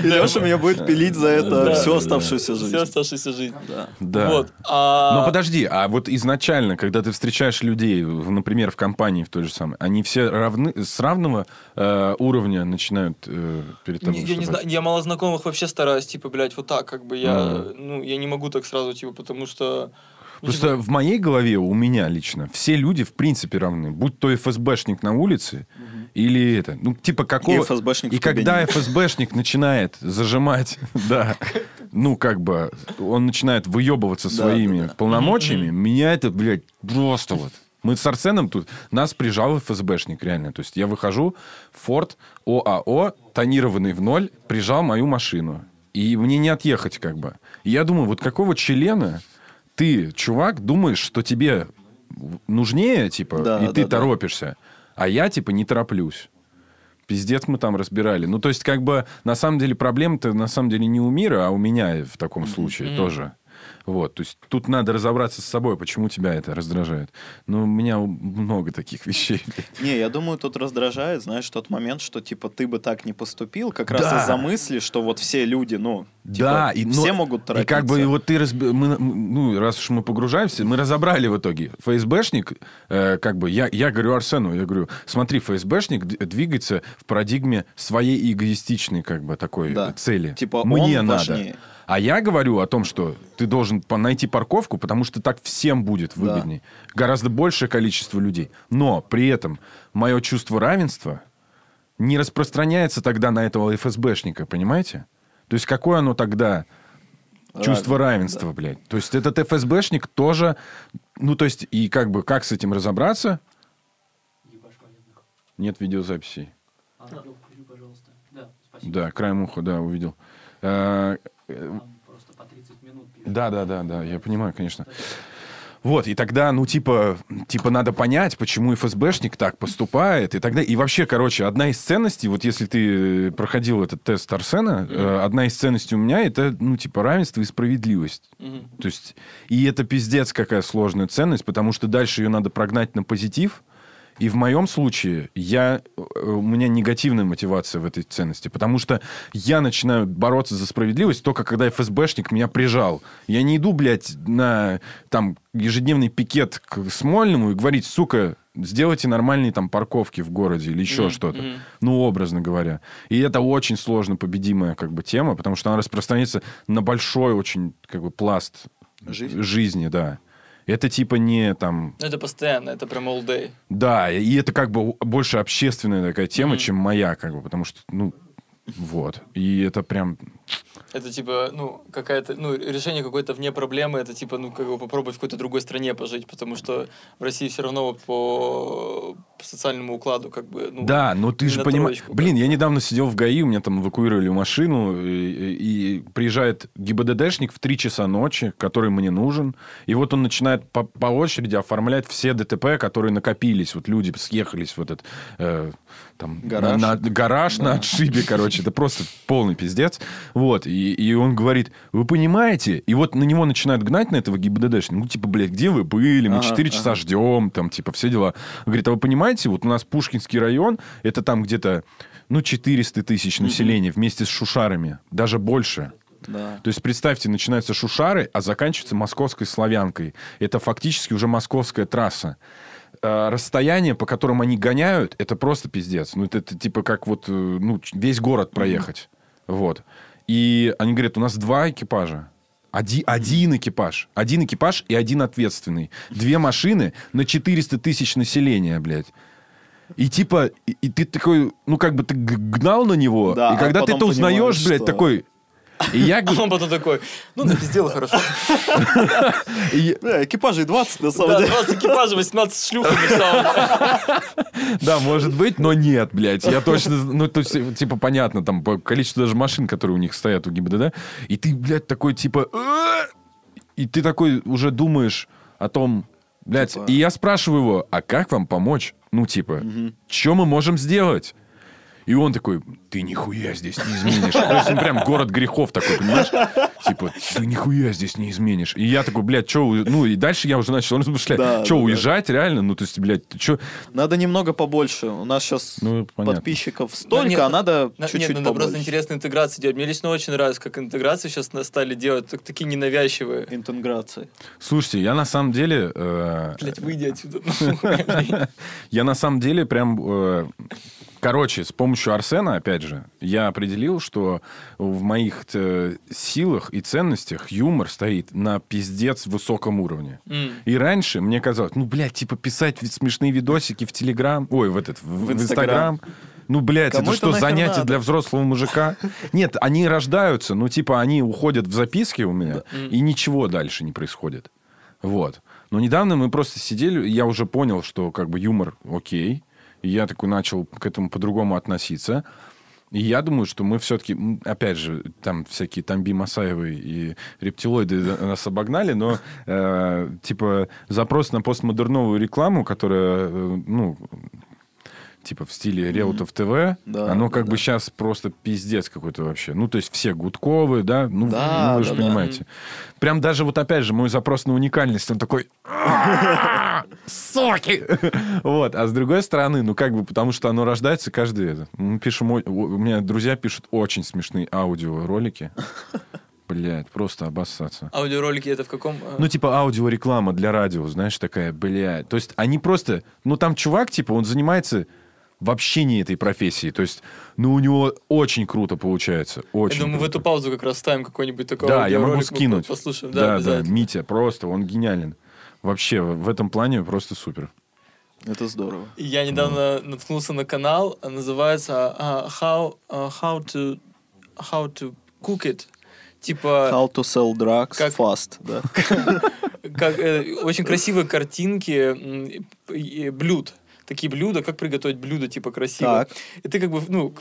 Speaker 2: Леша меня будет пилить за это всю оставшуюся жизнь.
Speaker 1: Всю оставшуюся жизнь.
Speaker 2: Да.
Speaker 3: Да.
Speaker 1: Вот. а-
Speaker 3: Но подожди, а вот изначально, когда ты встречаешь людей, например, в компании в той же самой, они все равны, с равного э, уровня начинают э, перед тобой
Speaker 1: я не знаю, я мало знакомых вообще стараюсь, типа, блядь, вот так, как бы я, ну, я не могу так сразу, типа, потому что...
Speaker 3: Просто в моей голове, у меня лично, все люди в принципе равны. Будь то ФСБшник на улице или это. Ну, типа какого...
Speaker 2: И ФСБшник
Speaker 3: И когда ФСБшник начинает зажимать, <laughs> да, ну, как бы, он начинает выебываться своими полномочиями, меня это, блядь, просто вот... Мы с Арсеном тут... Нас прижал ФСБшник, реально. То есть я выхожу, Форд ОАО, тонированный в ноль, прижал мою машину. И мне не отъехать, как бы. И я думаю, вот какого члена ты, чувак, думаешь, что тебе нужнее, типа,
Speaker 2: Да,
Speaker 3: и
Speaker 2: да,
Speaker 3: ты
Speaker 2: да.
Speaker 3: торопишься, а я, типа, не тороплюсь. Пиздец мы там разбирали. Ну, то есть, как бы, на самом деле, проблема-то, на самом деле, не у мира, а у меня в таком случае
Speaker 1: Мгм.
Speaker 3: тоже. Вот, то есть тут надо разобраться с собой, почему тебя это раздражает. Ну, у меня много таких <laughs> вещей.
Speaker 2: Не, я думаю, тут раздражает, знаешь, тот момент, что, типа, ты бы так не поступил, как раз
Speaker 3: Да.
Speaker 2: из-за мысли, что вот все люди, ну, типа,
Speaker 3: да, и, но-
Speaker 2: все могут
Speaker 3: И
Speaker 2: торопиться.
Speaker 3: как бы вот ты, разби- мы, ну, раз уж мы погружаемся, мы разобрали в итоге. ФСБшник, э, как бы, я, я говорю Арсену, я говорю, смотри, ФСБшник двигается в парадигме своей эгоистичной, как бы, такой
Speaker 2: Да.
Speaker 3: цели.
Speaker 2: Типа,
Speaker 3: Мне
Speaker 2: он
Speaker 3: надо. А я говорю о том, что ты должен найти парковку, потому что так всем будет
Speaker 2: Да.
Speaker 3: выгоднее. Гораздо большее количество людей. Но при этом мое чувство равенства не распространяется тогда на этого ФСБшника, понимаете? То есть какое оно тогда чувство
Speaker 2: Равен-
Speaker 3: равенства, блядь? То есть этот ФСБшник тоже... Ну, то есть, и как бы, как с этим разобраться? Нет видеозаписей.
Speaker 4: А, ну, пожалуйста. Да, спасибо.
Speaker 3: Да, краем уха, да, увидел. Э,
Speaker 4: просто по 30 минут пишут.
Speaker 3: Да, да, да, да, я понимаю, конечно. Вот, и тогда, ну, типа, типа, надо понять, почему ФСБшник так поступает, и тогда, и вообще, короче, одна из ценностей, вот если ты проходил этот тест Арсена, э, одна из ценностей у меня это, ну, типа, равенство и справедливость.
Speaker 1: мгм.
Speaker 3: То есть, и это пиздец какая сложная ценность, потому что дальше ее надо прогнать на позитив. И в моем случае я, э, у меня негативная мотивация в этой ценности, потому что я начинаю бороться за справедливость только когда ФСБшник меня прижал. Я не иду, блядь, на там ежедневный пикет к Смольному и говорить, сука, сделайте нормальные там парковки в городе или еще
Speaker 1: Мгм,
Speaker 3: что-то.
Speaker 1: мгм.
Speaker 3: Ну, образно говоря. И это очень сложно победимая как бы тема, потому что она распространяется на большой очень как бы пласт
Speaker 2: Жизни.
Speaker 3: жизни, да. Это типа не там...
Speaker 1: Это постоянно, это прям all day.
Speaker 3: Да, и это как бы больше общественная такая тема,
Speaker 1: Мгм.
Speaker 3: чем моя, как бы, потому что, ну, вот. И это прям...
Speaker 1: Это типа, ну, какая-то, ну, решение какой-то вне проблемы, это типа, ну, как бы попробовать в какой-то другой стране пожить, потому что в России все равно по, по социальному укладу, как бы, ну...
Speaker 3: да, но ты же понимаешь... Блин, я недавно сидел в ГАИ, у меня там эвакуировали машину, и, и приезжает ГИБДДшник в 3 часа ночи, который мне нужен, и вот он начинает по, по очереди оформлять все ДТП, которые накопились, вот люди съехались в этот... э, там,
Speaker 2: Гараж.
Speaker 3: На, на- гараж на отшибе, короче, это просто полный пиздец. Вот, и, и он говорит, вы понимаете? И вот на него начинают гнать, на этого ГИБДДшника, ну, типа, блядь, где вы были? Мы
Speaker 2: Ага,
Speaker 3: 4 часа
Speaker 2: ага.
Speaker 3: ждем, там, типа, все дела. Он говорит, а вы понимаете, вот у нас Пушкинский район, это там где-то, ну, 400 тысяч населения вместе с Шушарами, даже больше.
Speaker 2: Да.
Speaker 3: То есть, представьте, начинаются шушары, а заканчивается московской славянкой. Это фактически уже московская трасса. Э, Расстояние, по которым они гоняют, это просто пиздец. Ну, это, это типа как вот э, ну, весь город проехать. Вот. И они говорят, у нас два экипажа. Оди- один экипаж. Один экипаж и один ответственный. Две машины на 400 тысяч населения, блядь. И типа, и, и ты такой, ну как бы ты гнал на него,
Speaker 2: Да,
Speaker 3: и
Speaker 2: а
Speaker 3: когда ты
Speaker 2: потом
Speaker 3: это узнаешь,
Speaker 2: понимаешь,
Speaker 3: блядь,
Speaker 2: что-
Speaker 3: такой... И я
Speaker 1: А <laughs> он потом такой, ну, напиздел хорошо. <laughs>
Speaker 3: и-
Speaker 2: Да, экипажей 20, на самом
Speaker 1: Да,
Speaker 2: деле.
Speaker 1: 20 экипажей, 18 с шлюхами. <laughs>
Speaker 3: Да, может быть, но нет, блядь. Я точно... Ну, то есть, типа, понятно, там, по количеству даже машин, которые у них стоят у ГИБДД. И ты, блядь, такой, типа... «А!» И ты такой уже думаешь о том... Блядь,
Speaker 2: Типа-
Speaker 3: и я спрашиваю его, а как вам помочь? Ну, типа, что мы можем сделать? И он такой, ты нихуя здесь не изменишь. То есть он прям город грехов такой, понимаешь? Типа, ты нихуя здесь не изменишь. И я такой, блядь, что... Ну, и дальше я уже начал размышлять.
Speaker 2: Да,
Speaker 3: что,
Speaker 2: да, да.
Speaker 3: уезжать реально? Ну, то есть, блядь, что...
Speaker 2: Надо немного побольше. У нас сейчас
Speaker 3: Ну, понятно.
Speaker 2: подписчиков столько,
Speaker 1: нет,
Speaker 2: а надо
Speaker 1: На-
Speaker 2: чуть-чуть
Speaker 1: Нет, просто
Speaker 2: побольше.
Speaker 1: интересную интеграцию делать. Мне лично очень нравится, как интеграции сейчас на- стали делать, так- такие ненавязчивые.
Speaker 2: Интеграции.
Speaker 3: Слушайте, я на самом деле... э,
Speaker 1: Блять, выйди отсюда. <laughs>
Speaker 3: я на самом деле прям... короче, с помощью Арсена, опять же, я определил, что в моих э, силах и ценностях юмор стоит на пиздец высоком уровне.
Speaker 1: М.
Speaker 3: И раньше мне казалось, ну, блядь, типа писать смешные видосики в Телеграм, ой, в этот, в, в
Speaker 2: Инстаграм.
Speaker 3: Ну, блядь,
Speaker 2: Кому
Speaker 3: это что, занятие
Speaker 2: надо?
Speaker 3: для взрослого мужика? <laughs> Нет, они рождаются, ну, типа, они уходят в записки у меня, и ничего дальше не происходит. Вот. Но недавно мы просто сидели, я уже понял, что как бы юмор окей, я такой начал к этому по-другому относиться. И я думаю, что мы все-таки, опять же, там всякие Тамби Масаевы и рептилоиды нас обогнали, но э, типа запрос на постмодерновую рекламу, которая, э, ну, типа в стиле Реутов ТВ,
Speaker 2: Да,
Speaker 3: оно
Speaker 2: да,
Speaker 3: как
Speaker 2: да.
Speaker 3: бы сейчас просто пиздец какой-то вообще. Ну, то есть все Гудковы, да, ну,
Speaker 2: Да,
Speaker 3: ну, вы же
Speaker 2: да, да.
Speaker 3: понимаете. Прям даже вот опять же мой запрос на уникальность, он такой... «А, Соки! <laughs> Вот, а с другой стороны, ну как бы, потому что оно рождается каждый... это. Мы пишем, у меня друзья пишут очень смешные аудиоролики. Блядь, просто обоссаться.
Speaker 1: Аудиоролики это в каком? э,
Speaker 3: Ну, типа аудиореклама для радио, знаешь, такая, блядь. То есть они просто... Ну, там чувак, типа, он занимается вообще не этой профессией. То есть, ну, у него очень круто получается. Очень
Speaker 1: Я думаю, в
Speaker 3: круто.
Speaker 1: эту паузу как раз ставим какой-нибудь такой
Speaker 3: Да, я могу скинуть.
Speaker 1: Послушаем, да,
Speaker 3: да, да. Митя, просто, он гениален. Вообще, в в этом плане просто супер.
Speaker 2: Это здорово.
Speaker 1: Я недавно наткнулся на канал, называется а, How, а, how, to, how to Cook It. Типа,
Speaker 2: How to sell drugs
Speaker 1: Как-
Speaker 2: fast, да. <laughs>
Speaker 1: как, э, очень красивые картинки и блюд. Такие блюда, как приготовить блюдо, типа, красиво.
Speaker 2: Так.
Speaker 1: И ты как бы, ну,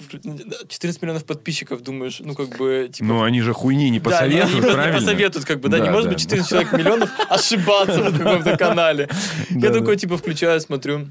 Speaker 1: 14 миллионов подписчиков, думаешь, ну, как бы, типа...
Speaker 3: Ну, они же хуйни не
Speaker 1: Да, они-
Speaker 3: посоветуют,
Speaker 1: просто
Speaker 3: правильно?
Speaker 1: не посоветуют, как бы, да, не
Speaker 3: Да,
Speaker 1: может
Speaker 3: да,
Speaker 1: быть 14 человек миллионов ошибаться в каком-то канале. <laughs> Я
Speaker 3: Да,
Speaker 1: такой,
Speaker 3: да.
Speaker 1: типа, включаю, смотрю.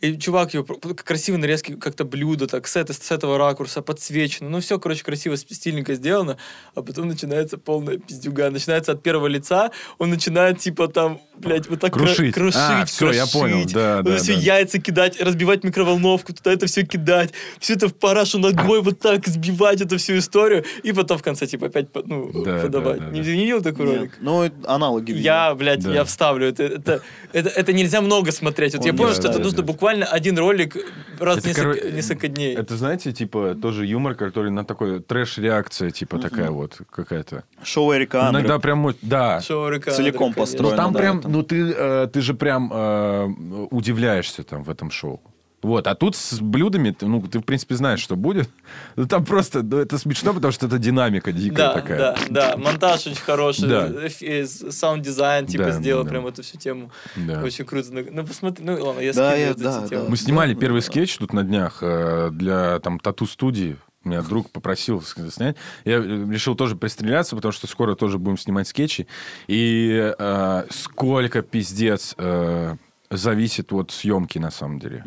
Speaker 1: И чувак, его про- красивые нарезки, как-то блюдо, так, с, это- с этого ракурса, подсвечено. Ну, все, короче, красиво, с- стильненько сделано. А потом начинается полная пиздюга. Начинается от первого лица, он начинает, типа, там, блядь, вот так
Speaker 3: Крушить.
Speaker 1: крушить,
Speaker 3: А, всё, я
Speaker 1: крошить.
Speaker 3: понял, да,
Speaker 1: Вот
Speaker 3: да,
Speaker 1: это все
Speaker 3: да.
Speaker 1: яйца кидать, разбивать микроволновку, туда это все кидать. Все это в парашу ногой вот так сбивать эту всю историю. И потом в конце, типа, опять ну,
Speaker 3: Да,
Speaker 1: подавать.
Speaker 3: да, да,
Speaker 1: не,
Speaker 3: да.
Speaker 1: не видел такой
Speaker 2: Нет.
Speaker 1: ролик?
Speaker 2: Ну, аналоги.
Speaker 1: Я, блядь,
Speaker 3: Да.
Speaker 1: я вставлю. Это, это, это, это нельзя много смотреть. Вот я
Speaker 2: Он
Speaker 1: понял,
Speaker 2: не
Speaker 1: что это
Speaker 2: ставит,
Speaker 1: нужно
Speaker 3: да.
Speaker 1: буквально один ролик раз в
Speaker 3: Это,
Speaker 1: несколько,
Speaker 3: коро-
Speaker 1: несколько дней.
Speaker 3: Это, знаете, типа, тоже юмор, который на такой трэш-реакция, типа, такая вот какая-то.
Speaker 2: Шоу Эрика Андре.
Speaker 3: Иногда прям... Да.
Speaker 1: Шоу Рика
Speaker 2: целиком построено.
Speaker 3: Ну, там
Speaker 2: да,
Speaker 3: прям,
Speaker 2: там.
Speaker 3: ну, ты, э, ты же прям э, удивляешься там в этом шоу. Вот, а тут с блюдами, ну, ты, в принципе, знаешь, что будет. Ну, там просто, ну, это смешно, потому что это динамика дикая
Speaker 1: Да,
Speaker 3: такая.
Speaker 1: да, да. Монтаж очень хороший.
Speaker 3: Да.
Speaker 1: э, Саунд-дизайн, типа,
Speaker 3: Да,
Speaker 1: сделал
Speaker 3: да.
Speaker 1: прям эту всю тему.
Speaker 3: Да.
Speaker 1: Очень круто. Ну, Ну, посмотри, ну, ладно, я
Speaker 2: Да,
Speaker 1: скину
Speaker 2: я-
Speaker 1: эти
Speaker 2: да,
Speaker 1: темы.
Speaker 2: да.
Speaker 3: Мы снимали
Speaker 2: Да,
Speaker 3: первый
Speaker 2: да.
Speaker 3: скетч тут на днях э, для там тату-студии. Меня друг попросил снять. Я э, решил тоже пристреляться, потому что скоро тоже будем снимать скетчи. И э, сколько пиздец э, зависит от съемки на самом деле.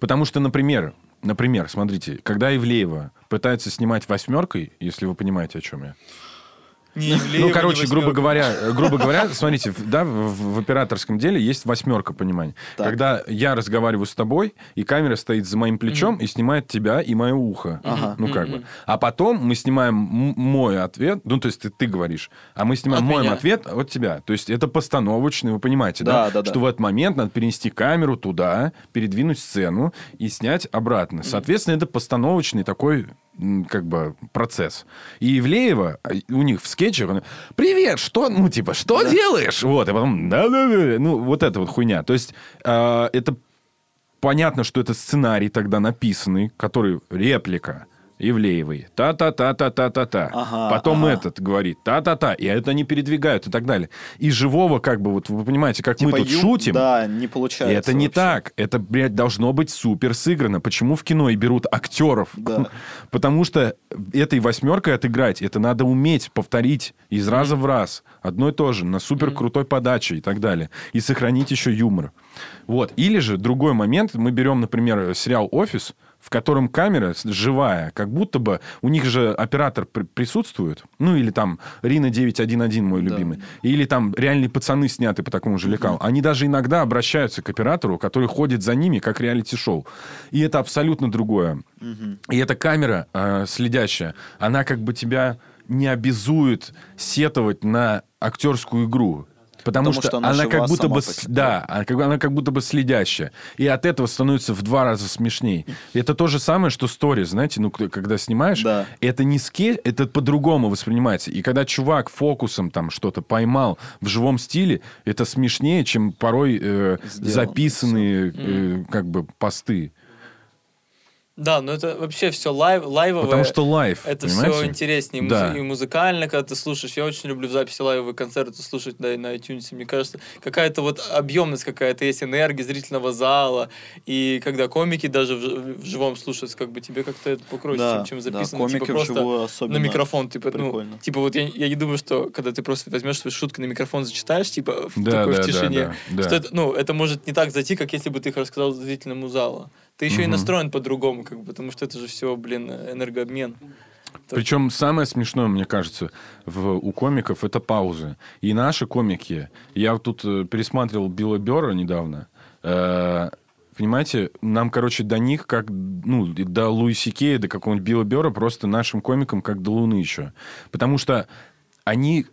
Speaker 3: Потому что, например, например, смотрите, когда Ивлеева пытается снимать восьмеркой, если вы понимаете, о чем я,
Speaker 1: Не
Speaker 3: Ну, короче, грубо говоря, грубо говоря, смотрите, да, в, в операторском деле есть восьмерка понимания.
Speaker 2: Так.
Speaker 3: Когда я разговариваю с тобой, и камера стоит за моим плечом и снимает тебя и мое ухо. Ну, как бы. А потом мы снимаем мой ответ, ну, то есть ты, ты говоришь, а мы снимаем мой ответ от тебя. То есть это постановочный, вы понимаете, да?
Speaker 2: Да, да.
Speaker 3: Что в этот момент надо перенести камеру туда, передвинуть сцену и снять обратно. Соответственно, это постановочный такой как бы процесс. И Ивлеева, а, у них в скетчах, он, привет, что, ну, типа, что делаешь? Вот, и потом, да-да-да, ну, вот эта вот хуйня. То есть, э, это понятно, что это сценарий тогда написанный, который реплика Ивлеевой. Та-та-та-та-та-та-та.
Speaker 2: Ага,
Speaker 3: Потом
Speaker 2: ага.
Speaker 3: этот говорит та-та-та. И это они передвигают и так далее. И живого, как бы, вот вы понимаете, как мы
Speaker 2: Типа
Speaker 3: тут
Speaker 2: ю-
Speaker 3: шутим.
Speaker 2: Да, не получается.
Speaker 3: это не
Speaker 2: вообще.
Speaker 3: так. Это, блядь, должно быть супер сыграно. Почему в кино и берут актеров?
Speaker 2: Да. <laughs>
Speaker 3: Потому что этой восьмеркой отыграть, это надо уметь повторить из раза в раз. Одно и то же, на супер крутой подаче и так далее. И сохранить еще юмор. Вот. Или же другой момент. Мы берем, например, сериал «Офис», в котором камера живая, как будто бы у них же оператор при- присутствует, ну или там Рина 911 мой
Speaker 2: Да.
Speaker 3: любимый, или там реальные пацаны сняты по такому же лекалу. Они даже иногда обращаются к оператору, который ходит за ними, как реалити-шоу. И это абсолютно другое. И эта камера э, следящая, она как бы тебя не обязует сетовать на актерскую игру. Потому,
Speaker 2: Потому
Speaker 3: что,
Speaker 2: что она
Speaker 3: как будто бы, да, она как, она как будто бы следящая. И от этого становится в два раза смешней. Это то же самое, что сторис, знаете, ну, когда снимаешь,
Speaker 2: Да.
Speaker 3: это не ски, это по-другому воспринимается. И когда чувак фокусом там что-то поймал в живом стиле, это смешнее, чем порой э,
Speaker 2: Сделано
Speaker 3: записанные э, как бы посты.
Speaker 1: Да, но это вообще все live, лайвовое.
Speaker 3: Потому что live,
Speaker 1: Это
Speaker 3: понимаете?
Speaker 1: все интереснее. И
Speaker 3: Да.
Speaker 1: И музыкально, когда ты слушаешь. Я очень люблю в записи лайвовые концерты слушать да, и на iTunes. Мне кажется, какая-то вот объемность какая-то есть, энергия зрительного зала. И когда комики даже в, в живом слушаются, как бы тебе как-то это покроется,
Speaker 2: Да,
Speaker 1: чем, чем
Speaker 2: да,
Speaker 1: записано.
Speaker 2: комики
Speaker 1: типа просто
Speaker 2: особенно
Speaker 1: на микрофон. Типа, ну,
Speaker 2: прикольно.
Speaker 1: типа вот я, я не думаю, что когда ты просто возьмешь свои шутки на микрофон, зачитаешь, типа в,
Speaker 3: Да,
Speaker 1: такой
Speaker 3: да,
Speaker 1: в
Speaker 3: да,
Speaker 1: тишине,
Speaker 3: да, да.
Speaker 1: что это, ну, это может не так зайти, как если бы ты их рассказал зрительному залу. Ты еще и
Speaker 3: Мгм.
Speaker 1: настроен по-другому, как бы, потому что это же все, блин, энергообмен.
Speaker 3: Причем самое смешное, мне кажется, в, у комиков это паузы. И наши комики, я тут э, пересматривал Билла Бера недавно, э, понимаете, нам, короче, до них, как, ну, и до Луиси Кея, до какого-нибудь Билла Бера, просто нашим комикам как до Луны еще. Потому что они,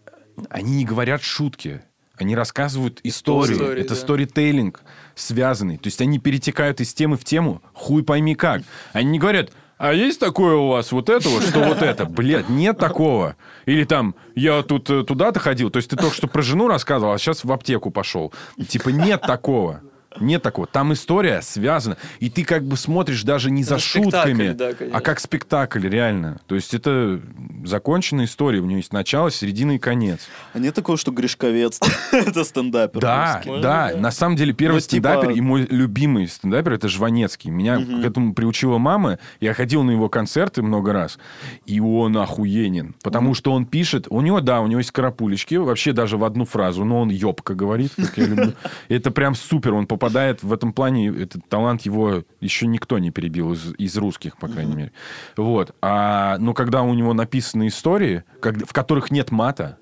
Speaker 3: они не говорят шутки. Они рассказывают историю.
Speaker 1: Историю,
Speaker 3: это
Speaker 1: да.
Speaker 3: сторителлинг связанный. То есть они перетекают из темы в тему, хуй пойми как. Они не говорят, а есть такое у вас вот это вот, что вот это? Блядь, нет такого. Или там, я тут э, туда-то ходил. То есть ты только что про жену рассказывал, а сейчас в аптеку пошел. Типа нет такого. Нет такого. Там история связана. И ты как бы смотришь даже не за
Speaker 1: Это
Speaker 3: шутками,
Speaker 1: да,
Speaker 3: а как спектакль, реально. То есть это законченная история. У нее есть начало, середина и конец.
Speaker 2: А нет такого, что Гришковец <laughs> это стендапер
Speaker 3: Да, да.
Speaker 1: да.
Speaker 3: На самом деле первый
Speaker 2: Ну, типа-
Speaker 3: стендапер и мой любимый стендапер это Жванецкий. Меня к этому приучила мама. Я ходил на его концерты много раз. И он охуенен. Потому что он пишет... У него, да, у него есть карапулечки. Вообще даже в одну фразу. Но он ёбка говорит, как я люблю. <laughs> Это прям супер. Он попадает в этом плане... Этот талант его еще никто не перебил из, из русских, по крайней мере. Вот. А, но когда у него написаны истории, как- в которых нет мата,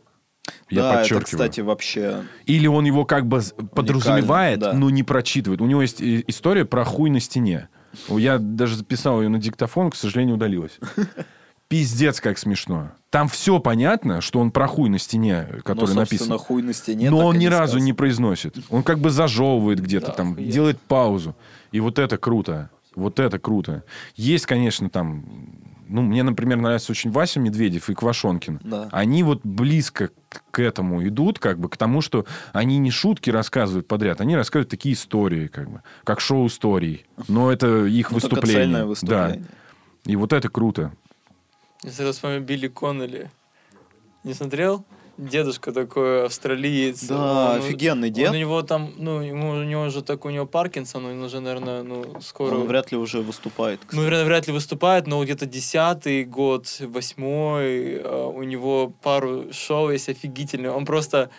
Speaker 3: я
Speaker 2: да, это,
Speaker 3: подчеркиваю.
Speaker 2: кстати, вообще...
Speaker 3: Или он его как бы подразумевает,
Speaker 2: да.
Speaker 3: но не прочитывает. У него есть и- история про хуй на стене. Я даже записал ее на диктофон, к сожалению, удалилась. <laughs> Пиздец, как смешно. Там все понятно, что он про хуй на стене, который
Speaker 2: ну,
Speaker 3: написан.
Speaker 2: хуй на стене.
Speaker 3: но он ни разу
Speaker 2: сказано.
Speaker 3: не произносит. Он как бы зажевывает где-то
Speaker 1: Да,
Speaker 3: там,
Speaker 1: охуенно.
Speaker 3: делает паузу. И вот это круто. Вот это круто. Есть, конечно, там... Ну, мне, например, нравится очень Вася Медведев и Квашонкин.
Speaker 2: Да.
Speaker 3: Они вот близко к- этому идут, как бы, к тому, что они не шутки рассказывают подряд, они рассказывают такие истории, как бы, как шоу историй. Но это их
Speaker 2: Ну,
Speaker 3: выступление. Да. И вот это круто.
Speaker 1: Я всегда вспомню Билли Коннелли. Не смотрел? Дедушка такой, австралиец.
Speaker 2: Да,
Speaker 1: Он-
Speaker 2: офигенный
Speaker 1: он
Speaker 2: дед.
Speaker 1: у него там, ну, ему, у него же так, у него Паркинсон, он уже, наверное, ну, скоро...
Speaker 2: Он вряд ли уже выступает.
Speaker 1: Ну, вряд, вряд ли выступает, но где-то десятый год, восьмой, э, у него пару шоу есть офигительные. Он просто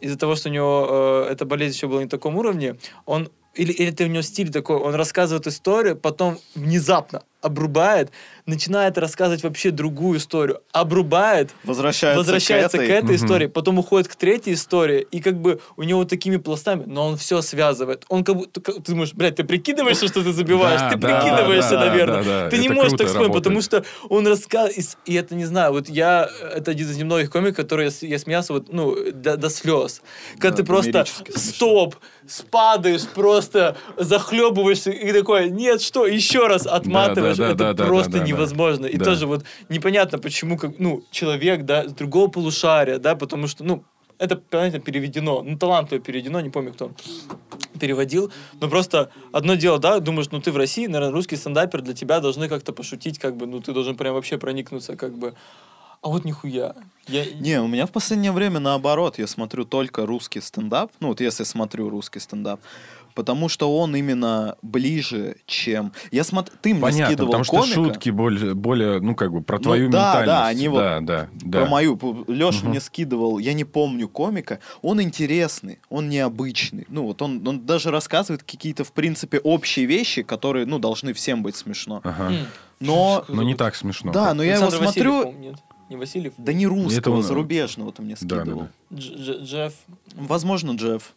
Speaker 1: из-за того, что у него э, эта болезнь еще была не на таком уровне, он или, или это у него стиль такой, он рассказывает историю, потом внезапно обрубает, начинает рассказывать вообще другую историю, обрубает,
Speaker 2: Возвращается,
Speaker 1: возвращается
Speaker 2: к
Speaker 1: к
Speaker 2: этой.
Speaker 1: этой, истории, потом уходит к третьей истории, и как бы у него такими пластами, но он все связывает. Он как будто, как- ты думаешь, блядь, ты прикидываешься, что ты забиваешь?
Speaker 3: Да,
Speaker 1: ты
Speaker 3: да,
Speaker 1: прикидываешься,
Speaker 3: да,
Speaker 1: наверное. Ты не можешь так вспомнить, потому что он рассказывает, и это не знаю, вот я, это один из немногих комиков, который я, смеялся вот, ну, до, до слез. Когда
Speaker 2: Да,
Speaker 1: ты просто стоп, спадаешь, просто захлебываешься и такой, нет, что, еще раз отматываешь,
Speaker 3: да,
Speaker 1: это
Speaker 3: да,
Speaker 1: просто
Speaker 3: да,
Speaker 1: невозможно. И тоже вот непонятно, почему, как, ну, человек, да, с другого полушария, да, потому что, ну, это, понятно, переведено, ну, талантливо переведено, не помню, кто переводил, но просто одно дело, да, думаешь, ну, ты в России, наверное, русский стендапер, для тебя должны как-то пошутить, как бы, ну, ты должен прям вообще проникнуться, как бы, а вот нихуя. Я...
Speaker 2: Не, у меня в последнее время наоборот, я смотрю только русский стендап, ну вот если смотрю русский стендап, потому что он именно ближе, чем... Я смотр... Ты мне
Speaker 3: Понятно,
Speaker 2: скидывал
Speaker 3: потому что шутки более, более, ну, как бы, про
Speaker 2: Ну
Speaker 3: твою
Speaker 2: да, да,
Speaker 3: ментальность.
Speaker 2: они вот
Speaker 3: да, да, да.
Speaker 2: про мою. Леша мне скидывал, я не помню комика, он интересный, он необычный. Ну вот он, он даже рассказывает какие-то, в принципе, общие вещи, которые, ну, должны всем быть смешно.
Speaker 3: Ага.
Speaker 1: М.
Speaker 2: Но...
Speaker 3: Но не так смешно.
Speaker 2: Да, но я его
Speaker 1: Александр Васильев,
Speaker 2: смотрю...
Speaker 1: нет? Не Васильев?
Speaker 2: Да не русского,
Speaker 3: Этого-
Speaker 2: зарубежного ты мне
Speaker 3: Да, да,
Speaker 2: скидывал.
Speaker 3: да.
Speaker 1: Дж- Дж- Джефф.
Speaker 2: Возможно, Джефф.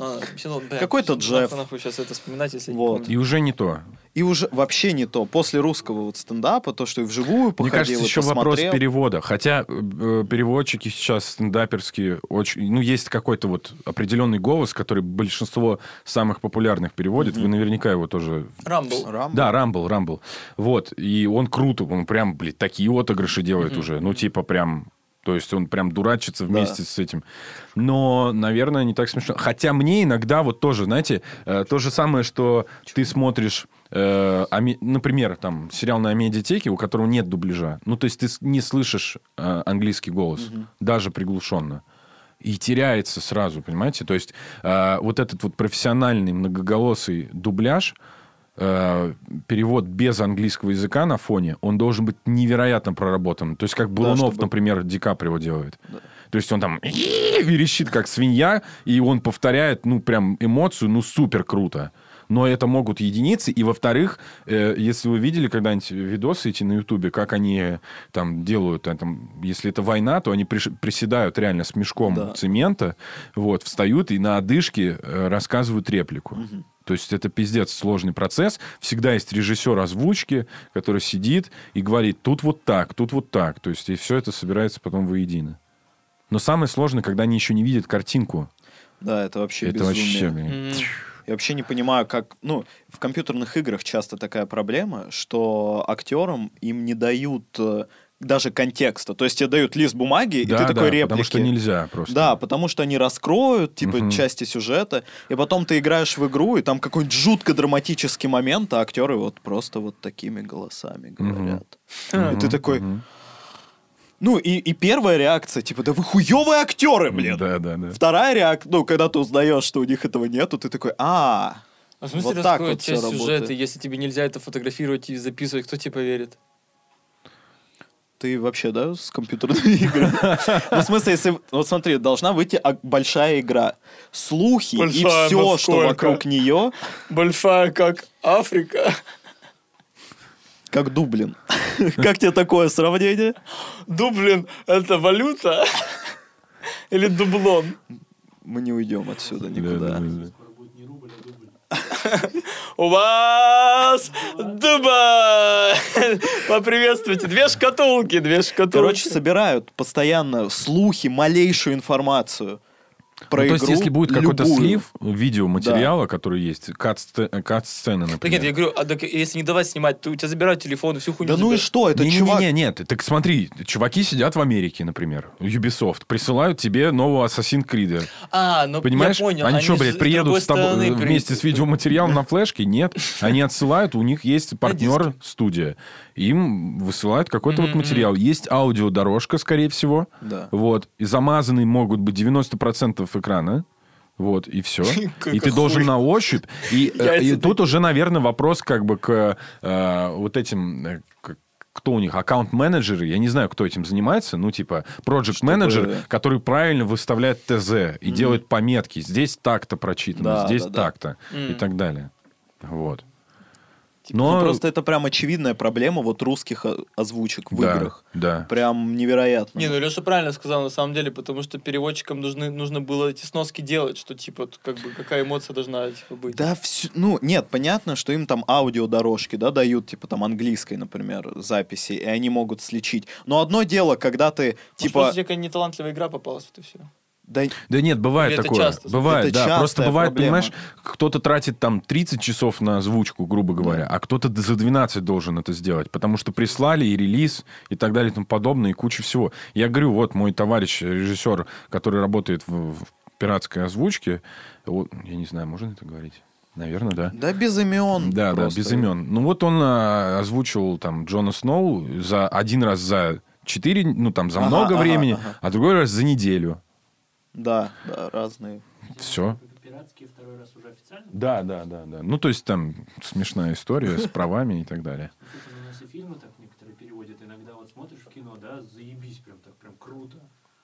Speaker 1: А, бля,
Speaker 2: Какой-то
Speaker 1: нахуй-
Speaker 2: Джефф.
Speaker 1: Нахуй сейчас это вспоминать, если
Speaker 2: Вот.
Speaker 1: не помню.
Speaker 3: И уже не то.
Speaker 2: И уже вообще не то. После русского вот стендапа, то, что и вживую
Speaker 3: Мне
Speaker 2: походил,
Speaker 3: кажется,
Speaker 2: и
Speaker 3: еще вопрос
Speaker 2: посмотрел.
Speaker 3: перевода. Хотя э, переводчики сейчас стендаперские очень... Ну, есть какой-то вот определенный голос, который большинство самых популярных переводит. Вы наверняка его тоже...
Speaker 1: Рамбл.
Speaker 3: Да, Рамбл, Рамбл. Вот. И он круто. Он прям, блядь, такие отыгрыши делает
Speaker 1: Мгм.
Speaker 3: уже. Ну, типа прям... То есть он прям дурачится вместе
Speaker 2: Да.
Speaker 3: с этим. Но, наверное, не так смешно. Хотя мне иногда вот тоже, знаете, э, то же самое, что ты смотришь, э, аме- например, там, сериал на Амедиатеке, у которого нет дубляжа. Ну, то есть ты не слышишь э, английский голос, даже приглушенно. И теряется сразу, понимаете? То есть э, вот этот вот профессиональный многоголосый дубляж, э, перевод без английского языка на фоне, он должен быть невероятно проработан. То есть как Бурунов,
Speaker 2: чтобы-
Speaker 3: например, Ди Каприо делает. То есть он там верещит, как свинья, и он повторяет, ну, прям эмоцию, ну, супер круто. Но это могут единицы. И, во-вторых, э, если вы видели когда-нибудь видосы эти на Ютубе, как они там делают, э, там, если это война, то они приш- приседают реально с мешком
Speaker 2: Да.
Speaker 3: цемента, вот, встают и на одышке э, рассказывают реплику. То есть это пиздец сложный процесс. Всегда есть режиссер озвучки, который сидит и говорит, тут вот так, тут вот так. То есть и все это собирается потом воедино. Но самое сложное, когда они еще не видят картинку.
Speaker 2: Да, это вообще
Speaker 3: это
Speaker 2: безумие.
Speaker 3: вообще, блин.
Speaker 1: М.
Speaker 2: Я вообще не понимаю, как... Ну, в компьютерных играх часто такая проблема, что актерам им не дают э, даже контекста. То есть тебе дают лист бумаги, и
Speaker 3: Да,
Speaker 2: ты такой
Speaker 3: да,
Speaker 2: реплики.
Speaker 3: потому что нельзя просто.
Speaker 2: Да, потому что они раскроют, типа,
Speaker 3: Мгм.
Speaker 2: части сюжета, и потом ты играешь в игру, и там какой-нибудь жутко драматический момент, а актеры вот просто вот такими голосами говорят.
Speaker 3: Мгм,
Speaker 2: И ты такой... Ну, и, и первая реакция, типа, да вы хуевые актеры, блин!
Speaker 3: Да, да, да.
Speaker 2: Вторая реакция, ну, когда ты узнаешь, что у них этого нету, ты такой, а,
Speaker 1: А в смысле
Speaker 2: Вот так
Speaker 1: раскроют
Speaker 2: вот
Speaker 1: часть
Speaker 2: работает.
Speaker 1: сюжета, если тебе нельзя это фотографировать и записывать, кто тебе поверит?
Speaker 2: Ты вообще, да, с компьютерными <laughs> играми? Ну, в смысле, если... Вот смотри, должна выйти а- большая игра. Слухи и все, что вокруг нее,
Speaker 1: Большая, как Африка.
Speaker 2: как Дублин. <laughs> Как тебе такое сравнение?
Speaker 1: Дублин — это валюта? Или дублон?
Speaker 2: Мы не уйдем отсюда
Speaker 3: Да,
Speaker 2: никуда. <laughs>
Speaker 1: У вас Дубай! Поприветствуйте. Две шкатулки, две шкатулки.
Speaker 2: Короче, собирают постоянно слухи, малейшую информацию про
Speaker 3: Ну, то
Speaker 2: игру.
Speaker 3: есть, если будет какой-то
Speaker 2: любую.
Speaker 3: слив видеоматериала, который есть, кат-сце- кат-сцены,
Speaker 1: Так нет,
Speaker 3: например.
Speaker 1: я говорю, а так если не давать снимать, то у тебя забирают телефон и всю хуйню
Speaker 2: Да ну и
Speaker 1: забирают.
Speaker 2: что, это чувак...
Speaker 3: Не-не-не, нет, так смотри, чуваки сидят в Америке, например, Ubisoft, присылают тебе нового Assassin's Creed.
Speaker 1: А, ну
Speaker 3: Понимаешь?
Speaker 1: я понял.
Speaker 3: они, что,
Speaker 1: же
Speaker 3: блядь, приедут с тобой
Speaker 1: стороны
Speaker 3: вместе с видеоматериалом на флешке? Нет. Они отсылают, у них есть партнер,
Speaker 1: диски.
Speaker 3: студия. Им высылают какой-то вот
Speaker 1: Мгм,
Speaker 3: материал. Есть аудиодорожка, скорее всего.
Speaker 2: Да.
Speaker 3: Вот. И замазанные могут быть 90% экрана. Вот, и все. <laughs> И ты должен на ощупь. И, <laughs> э, и тут уже, наверное, вопрос как бы к э, вот этим... э, к- кто у них, аккаунт-менеджеры, я не знаю, кто этим занимается, ну, типа, проект-менеджер,
Speaker 2: Чтобы-
Speaker 3: который правильно выставляет ТЗ и делает пометки. Здесь так-то прочитано,
Speaker 2: Да,
Speaker 3: здесь
Speaker 2: да, да.
Speaker 3: так-то и
Speaker 1: Мгм.
Speaker 3: так далее. Вот. Но
Speaker 2: Ну, просто это прям очевидная проблема вот русских озвучек в
Speaker 3: да,
Speaker 2: играх.
Speaker 3: да.
Speaker 2: Прям невероятно.
Speaker 1: Не, ну Леша правильно сказал на самом деле, потому что переводчикам нужны, нужно было эти сноски делать, что типа, как бы, какая эмоция должна типа, быть.
Speaker 2: Да, всё- ну, нет, понятно, что им там аудиодорожки, да, дают, типа, там, английской, например, записи, и они могут сличить. Но одно дело, когда ты,
Speaker 1: Может,
Speaker 2: типа,
Speaker 1: просто тебе какая-то неталантливая игра попалась, вот и все.
Speaker 2: Да,
Speaker 3: Да нет, бывает
Speaker 1: Или это
Speaker 3: такое.
Speaker 1: часто?
Speaker 3: Бывает,
Speaker 2: Это
Speaker 3: да. Просто бывает,
Speaker 2: проблема.
Speaker 3: понимаешь, кто-то тратит там 30 часов на озвучку, грубо говоря, а кто-то за 12 должен это сделать, потому что прислали и релиз, и так далее, и тому подобное, и куча всего. Я говорю, вот мой товарищ, режиссер, который работает в, в пиратской озвучке, вот, я не знаю, можно это говорить? Наверное, да.
Speaker 2: да без имен.
Speaker 3: Да,
Speaker 2: просто.
Speaker 3: да, без имен. Ну вот он а, озвучил там Джона Сноу за один раз за четыре, ну там за
Speaker 2: Ага,
Speaker 3: много
Speaker 2: ага,
Speaker 3: времени,
Speaker 2: ага.
Speaker 3: а другой раз за неделю.
Speaker 2: Да, да, разные.
Speaker 3: Все.
Speaker 4: Это пиратский второй раз уже официально?
Speaker 3: Да, да, да, да. Ну, то есть там смешная история с правами и так далее. <laughs>
Speaker 4: Ну, у нас и фильмы так некоторые переводят. Иногда вот смотришь в кино, да, заебись прям так, прям круто.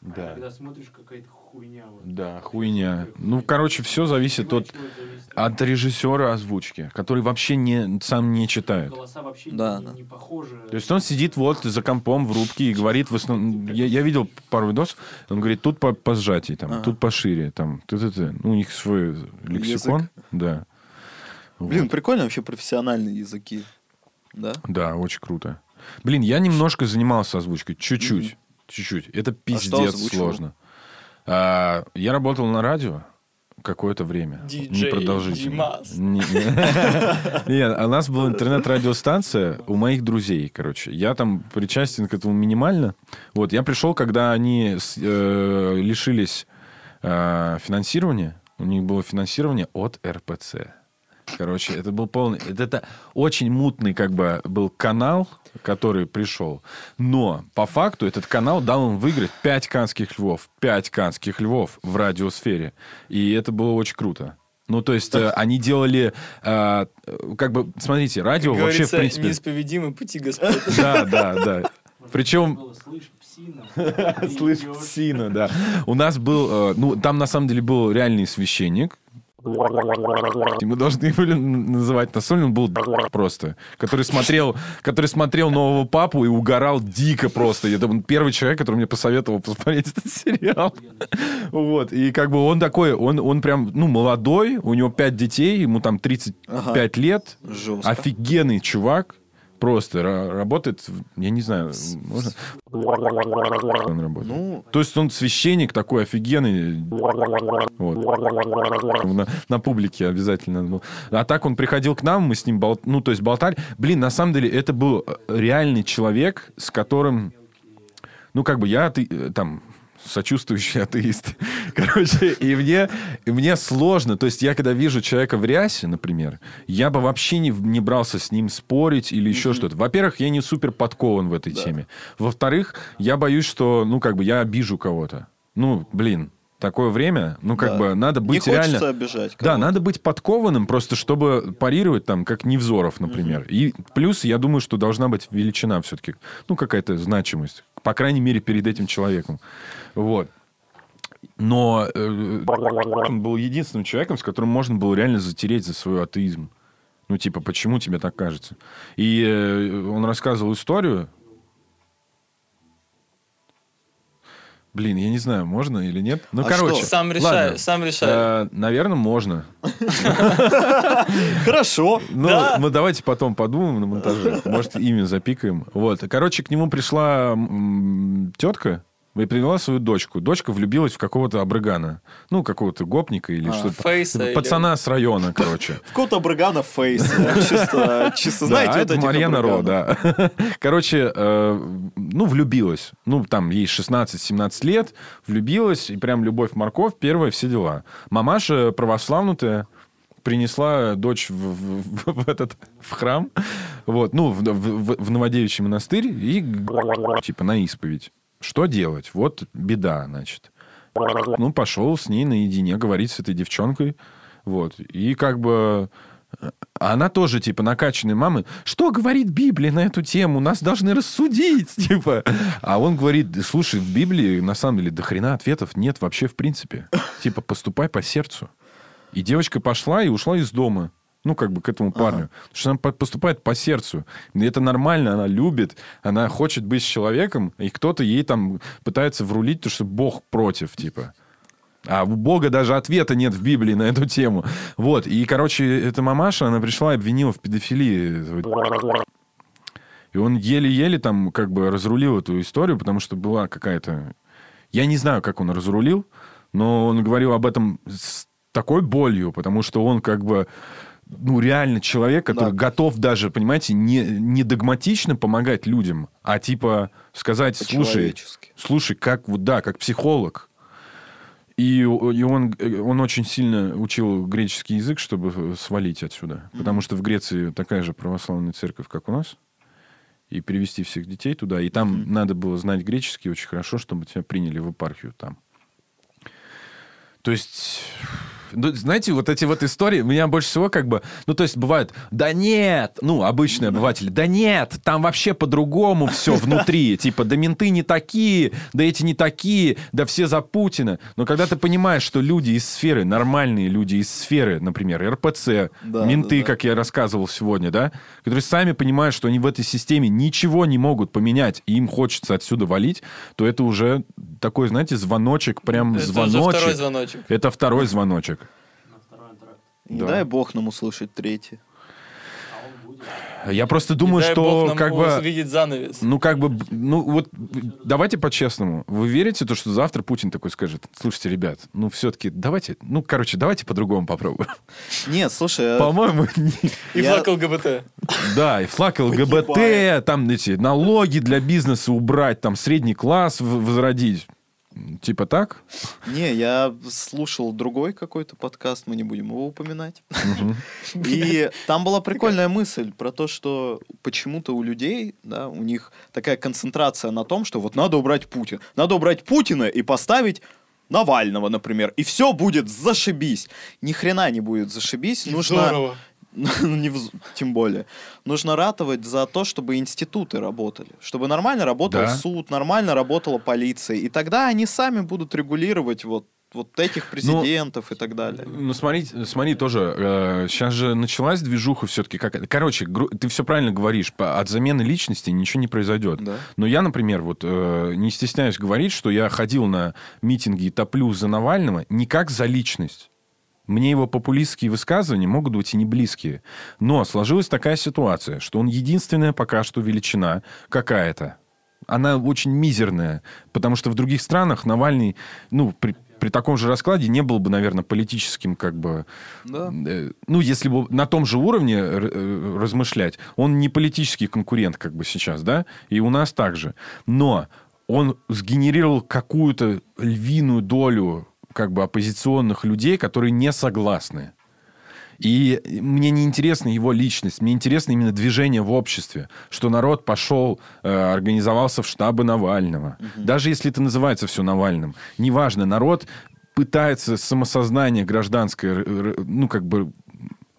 Speaker 4: А
Speaker 3: Да.
Speaker 4: иногда смотришь какая-то хуйня. Вот.
Speaker 3: Да, хуйня. Ну, короче, все зависит от,
Speaker 4: Чего это зависит?
Speaker 3: От режиссера озвучки, который вообще не, сам не читает.
Speaker 4: Голоса вообще
Speaker 2: Да,
Speaker 4: не,
Speaker 2: да.
Speaker 4: не похожи.
Speaker 3: То есть он сидит вот за компом в рубке и говорит в основном... Я, я видел пару видосов, он говорит, тут по, по сжатии, там,
Speaker 2: Ага.
Speaker 3: тут пошире, там, ты, ты, ты. Ну, у них свой лексикон. Да.
Speaker 2: Блин,
Speaker 3: Вот.
Speaker 2: прикольно вообще профессиональные языки. Да?
Speaker 3: Да, очень круто. Блин, я немножко занимался озвучкой, чуть-чуть, чуть-чуть. Это пиздец
Speaker 2: озвучивал?
Speaker 3: сложно. А, я работал на радио какое-то время.
Speaker 1: Диджей
Speaker 3: Непродолжительно. <laughs> Нет, у нас была интернет-радиостанция у моих друзей, короче. Я там причастен к этому минимально. Вот, я пришел, когда они э, лишились э, финансирования. У них было финансирование от РПЦ. Короче, это был полный... Это, это очень мутный как бы был канал, который пришел. Но по факту этот канал дал им выиграть 5 канских львов. 5 канских львов в радиосфере. И это было очень круто. Ну, то есть, э, они делали... э, как бы, смотрите, радио
Speaker 1: Как
Speaker 3: вообще, в принципе...
Speaker 1: неисповедимы пути Господь.
Speaker 3: Да, да, да. Причем...
Speaker 4: было, <laughs> слышь, псина.
Speaker 3: Слышь,
Speaker 4: идёшь.
Speaker 3: псина, да. У нас был, э, ну, там на самом деле был реальный священник. Мы должны его называть на соль, он был просто, который смотрел, который смотрел нового папу и угорал дико просто. Это он первый человек, который мне посоветовал посмотреть этот сериал. Вот. И как бы он такой, он, он прям, ну, молодой, у него пять детей, ему там 35
Speaker 2: Ага.
Speaker 3: лет.
Speaker 2: Жестко.
Speaker 3: Офигенный чувак. Просто ра- работает, я не знаю, можно... Он работает.
Speaker 2: Ну,
Speaker 3: То есть он священник такой офигенный. Вот. На, на публике обязательно. А так он приходил к нам, мы с ним бол- ну, то есть болтали. Блин, на самом деле это был э, реальный человек, с которым, ну, как бы я ате- э, там сочувствующий атеист. <laughs> Короче, и мне, и мне сложно. То есть я, когда вижу человека в рясе, например, я бы вообще не, не брался с ним спорить или еще что-то. Во-первых, я не супер подкован в этой теме. Во-вторых, я боюсь, что, ну, как бы я обижу кого-то. Ну, блин, такое время, ну, как
Speaker 2: Да.
Speaker 3: бы надо
Speaker 2: не
Speaker 3: быть
Speaker 2: хочется
Speaker 3: реально...
Speaker 2: обижать.
Speaker 3: Да, надо быть подкованным, просто чтобы парировать там, как Невзоров, например. И плюс, я думаю, что должна быть величина все-таки, ну, какая-то значимость. По крайней мере, перед этим человеком. Вот. Но э, он был единственным человеком, с которым можно было реально затереть за свой атеизм. Ну, типа, почему тебе так кажется? И э, он рассказывал историю. Блин, я не знаю, можно или нет. Ну,
Speaker 2: А
Speaker 3: короче.
Speaker 2: что?
Speaker 1: Сам решай,
Speaker 3: ладно.
Speaker 1: сам решай.
Speaker 3: Э, наверное, можно. <laughs>
Speaker 2: Хорошо.
Speaker 3: Ну, мы давайте потом подумаем на монтаже. Может, имя запикаем. Вот. Короче, к нему пришла тетка и привела свою дочку. Дочка влюбилась в какого-то абрыгана. Ну, какого-то гопника или
Speaker 2: А,
Speaker 3: что-то.
Speaker 1: Фейса или-
Speaker 3: Пацана с района, <laughs> короче.
Speaker 2: В Кота Брагана фейс. Чисто, чисто, знаете,
Speaker 3: это Марьяна Ро, да. <laughs> Короче, э, ну, влюбилась. Ну, там, ей 16-17 лет, влюбилась, и прям любовь-морковь, первое, все дела. Мамаша православнутая, принесла дочь в, в- в этот в храм, вот, ну, в, в- в Новодевичий монастырь и типа на исповедь. Что делать? Вот беда, значит. Ну, пошел с ней наедине говорить с этой девчонкой. Вот. И как бы... э, Она тоже, типа, накачанная мамы. Что говорит Библия на эту тему? Нас должны рассудить, <laughs> типа. А он говорит, слушай, в Библии, на самом деле, до хрена ответов нет вообще в принципе. Типа, поступай по сердцу. И девочка пошла и ушла из дома. Ну, как бы к этому парню. Потому что она по- поступает по сердцу. И это нормально, она любит, она хочет быть с человеком, и кто-то ей там пытается врулить, то что Бог против, типа. А у Бога даже ответа нет в Библии на эту тему. Вот. И, короче, эта мамаша, она пришла и обвинила в педофилии и он еле-еле там как бы разрулил эту историю, потому что была какая-то... Я не знаю, как он разрулил, но он говорил об этом с такой болью, потому что он как бы ну, реально человек, который
Speaker 2: Да.
Speaker 3: готов даже, понимаете, не, не догматично помогать людям, а типа сказать, слушай, слушай, как вот, да, как психолог. И, и он, он очень сильно учил греческий язык, чтобы свалить отсюда. Потому что в Греции такая же православная церковь, как у нас. И перевести всех детей туда. И там надо было знать греческий очень хорошо, чтобы тебя приняли в епархию там. То есть, ну, знаете, вот эти вот истории, меня больше всего как бы, ну, то есть бывает, да нет, ну, обычные обыватели, да нет, там вообще по-другому все внутри, <laughs> типа, да менты не такие, да эти не такие, да все за Путина. Но когда ты понимаешь, что люди из сферы, нормальные люди из сферы, например, РПЦ,
Speaker 2: Да,
Speaker 3: менты,
Speaker 2: да, да.
Speaker 3: как я рассказывал сегодня, да, которые сами понимают, что они в этой системе ничего не могут поменять, и им хочется отсюда валить, то это уже такой, знаете, звоночек, прям
Speaker 1: Это
Speaker 3: звоночек.
Speaker 1: второй звоночек.
Speaker 3: Это второй звоночек.
Speaker 2: Не
Speaker 3: Да.
Speaker 2: дай бог нам услышать третий.
Speaker 4: А он будет.
Speaker 3: Я просто думаю,
Speaker 1: Дай
Speaker 3: что
Speaker 1: бог нам
Speaker 3: как бы...
Speaker 1: увидеть занавес.
Speaker 3: Ну, как бы, ну, вот давайте по-честному. Вы верите, то, что завтра Путин такой скажет, слушайте, ребят, ну, все-таки давайте, ну, короче, давайте по-другому попробуем.
Speaker 2: Нет, слушай, э,
Speaker 3: По-моему, <laughs> не-
Speaker 1: И флаг ЛГБТ.
Speaker 3: да, и флаг ЛГБТ, там эти налоги для бизнеса убрать, там средний класс возродить. Типа так?
Speaker 2: не, я слушал другой какой-то подкаст, мы не будем его упоминать. <laughs> И там была прикольная мысль про то, что почему-то у людей, да, у них такая концентрация на том, что вот надо убрать Путина. Надо убрать Путина и поставить Навального, например, и все будет зашибись. Ни хрена не будет зашибись. Нужно,
Speaker 1: Здорово. <laughs>
Speaker 2: Ну, не тем более. Нужно ратовать за то, чтобы институты работали. Чтобы нормально работал
Speaker 3: Да.
Speaker 2: суд, нормально работала полиция. И тогда они сами будут регулировать вот, вот этих президентов и так далее.
Speaker 3: Ну, смотри, смотри тоже, сейчас же началась движуха все-таки. Как... Короче, гру- ты все правильно говоришь, по- от замены личности ничего не произойдет.
Speaker 2: Да.
Speaker 3: Но я, например, вот э, не стесняюсь говорить, что я ходил на митинги и топлю за Навального не как за личность. Мне его популистские высказывания могут быть и не близкие. Но сложилась такая ситуация, что он единственная пока что величина какая-то. Она очень мизерная, потому что в других странах Навальный, ну, при, при таком же раскладе не был бы, наверное, политическим, как бы,
Speaker 2: Да.
Speaker 3: э, ну, если бы на том же уровне э, размышлять, он не политический конкурент, как бы сейчас, да, и у нас также. Но он сгенерировал какую-то львиную долю как бы оппозиционных людей, которые не согласны. И мне не интересна его личность, мне интересно именно движение в обществе, что народ пошел, э, организовался в штабы Навального. Даже если это называется все Навальным, неважно, народ пытается самосознание гражданское, ну, как бы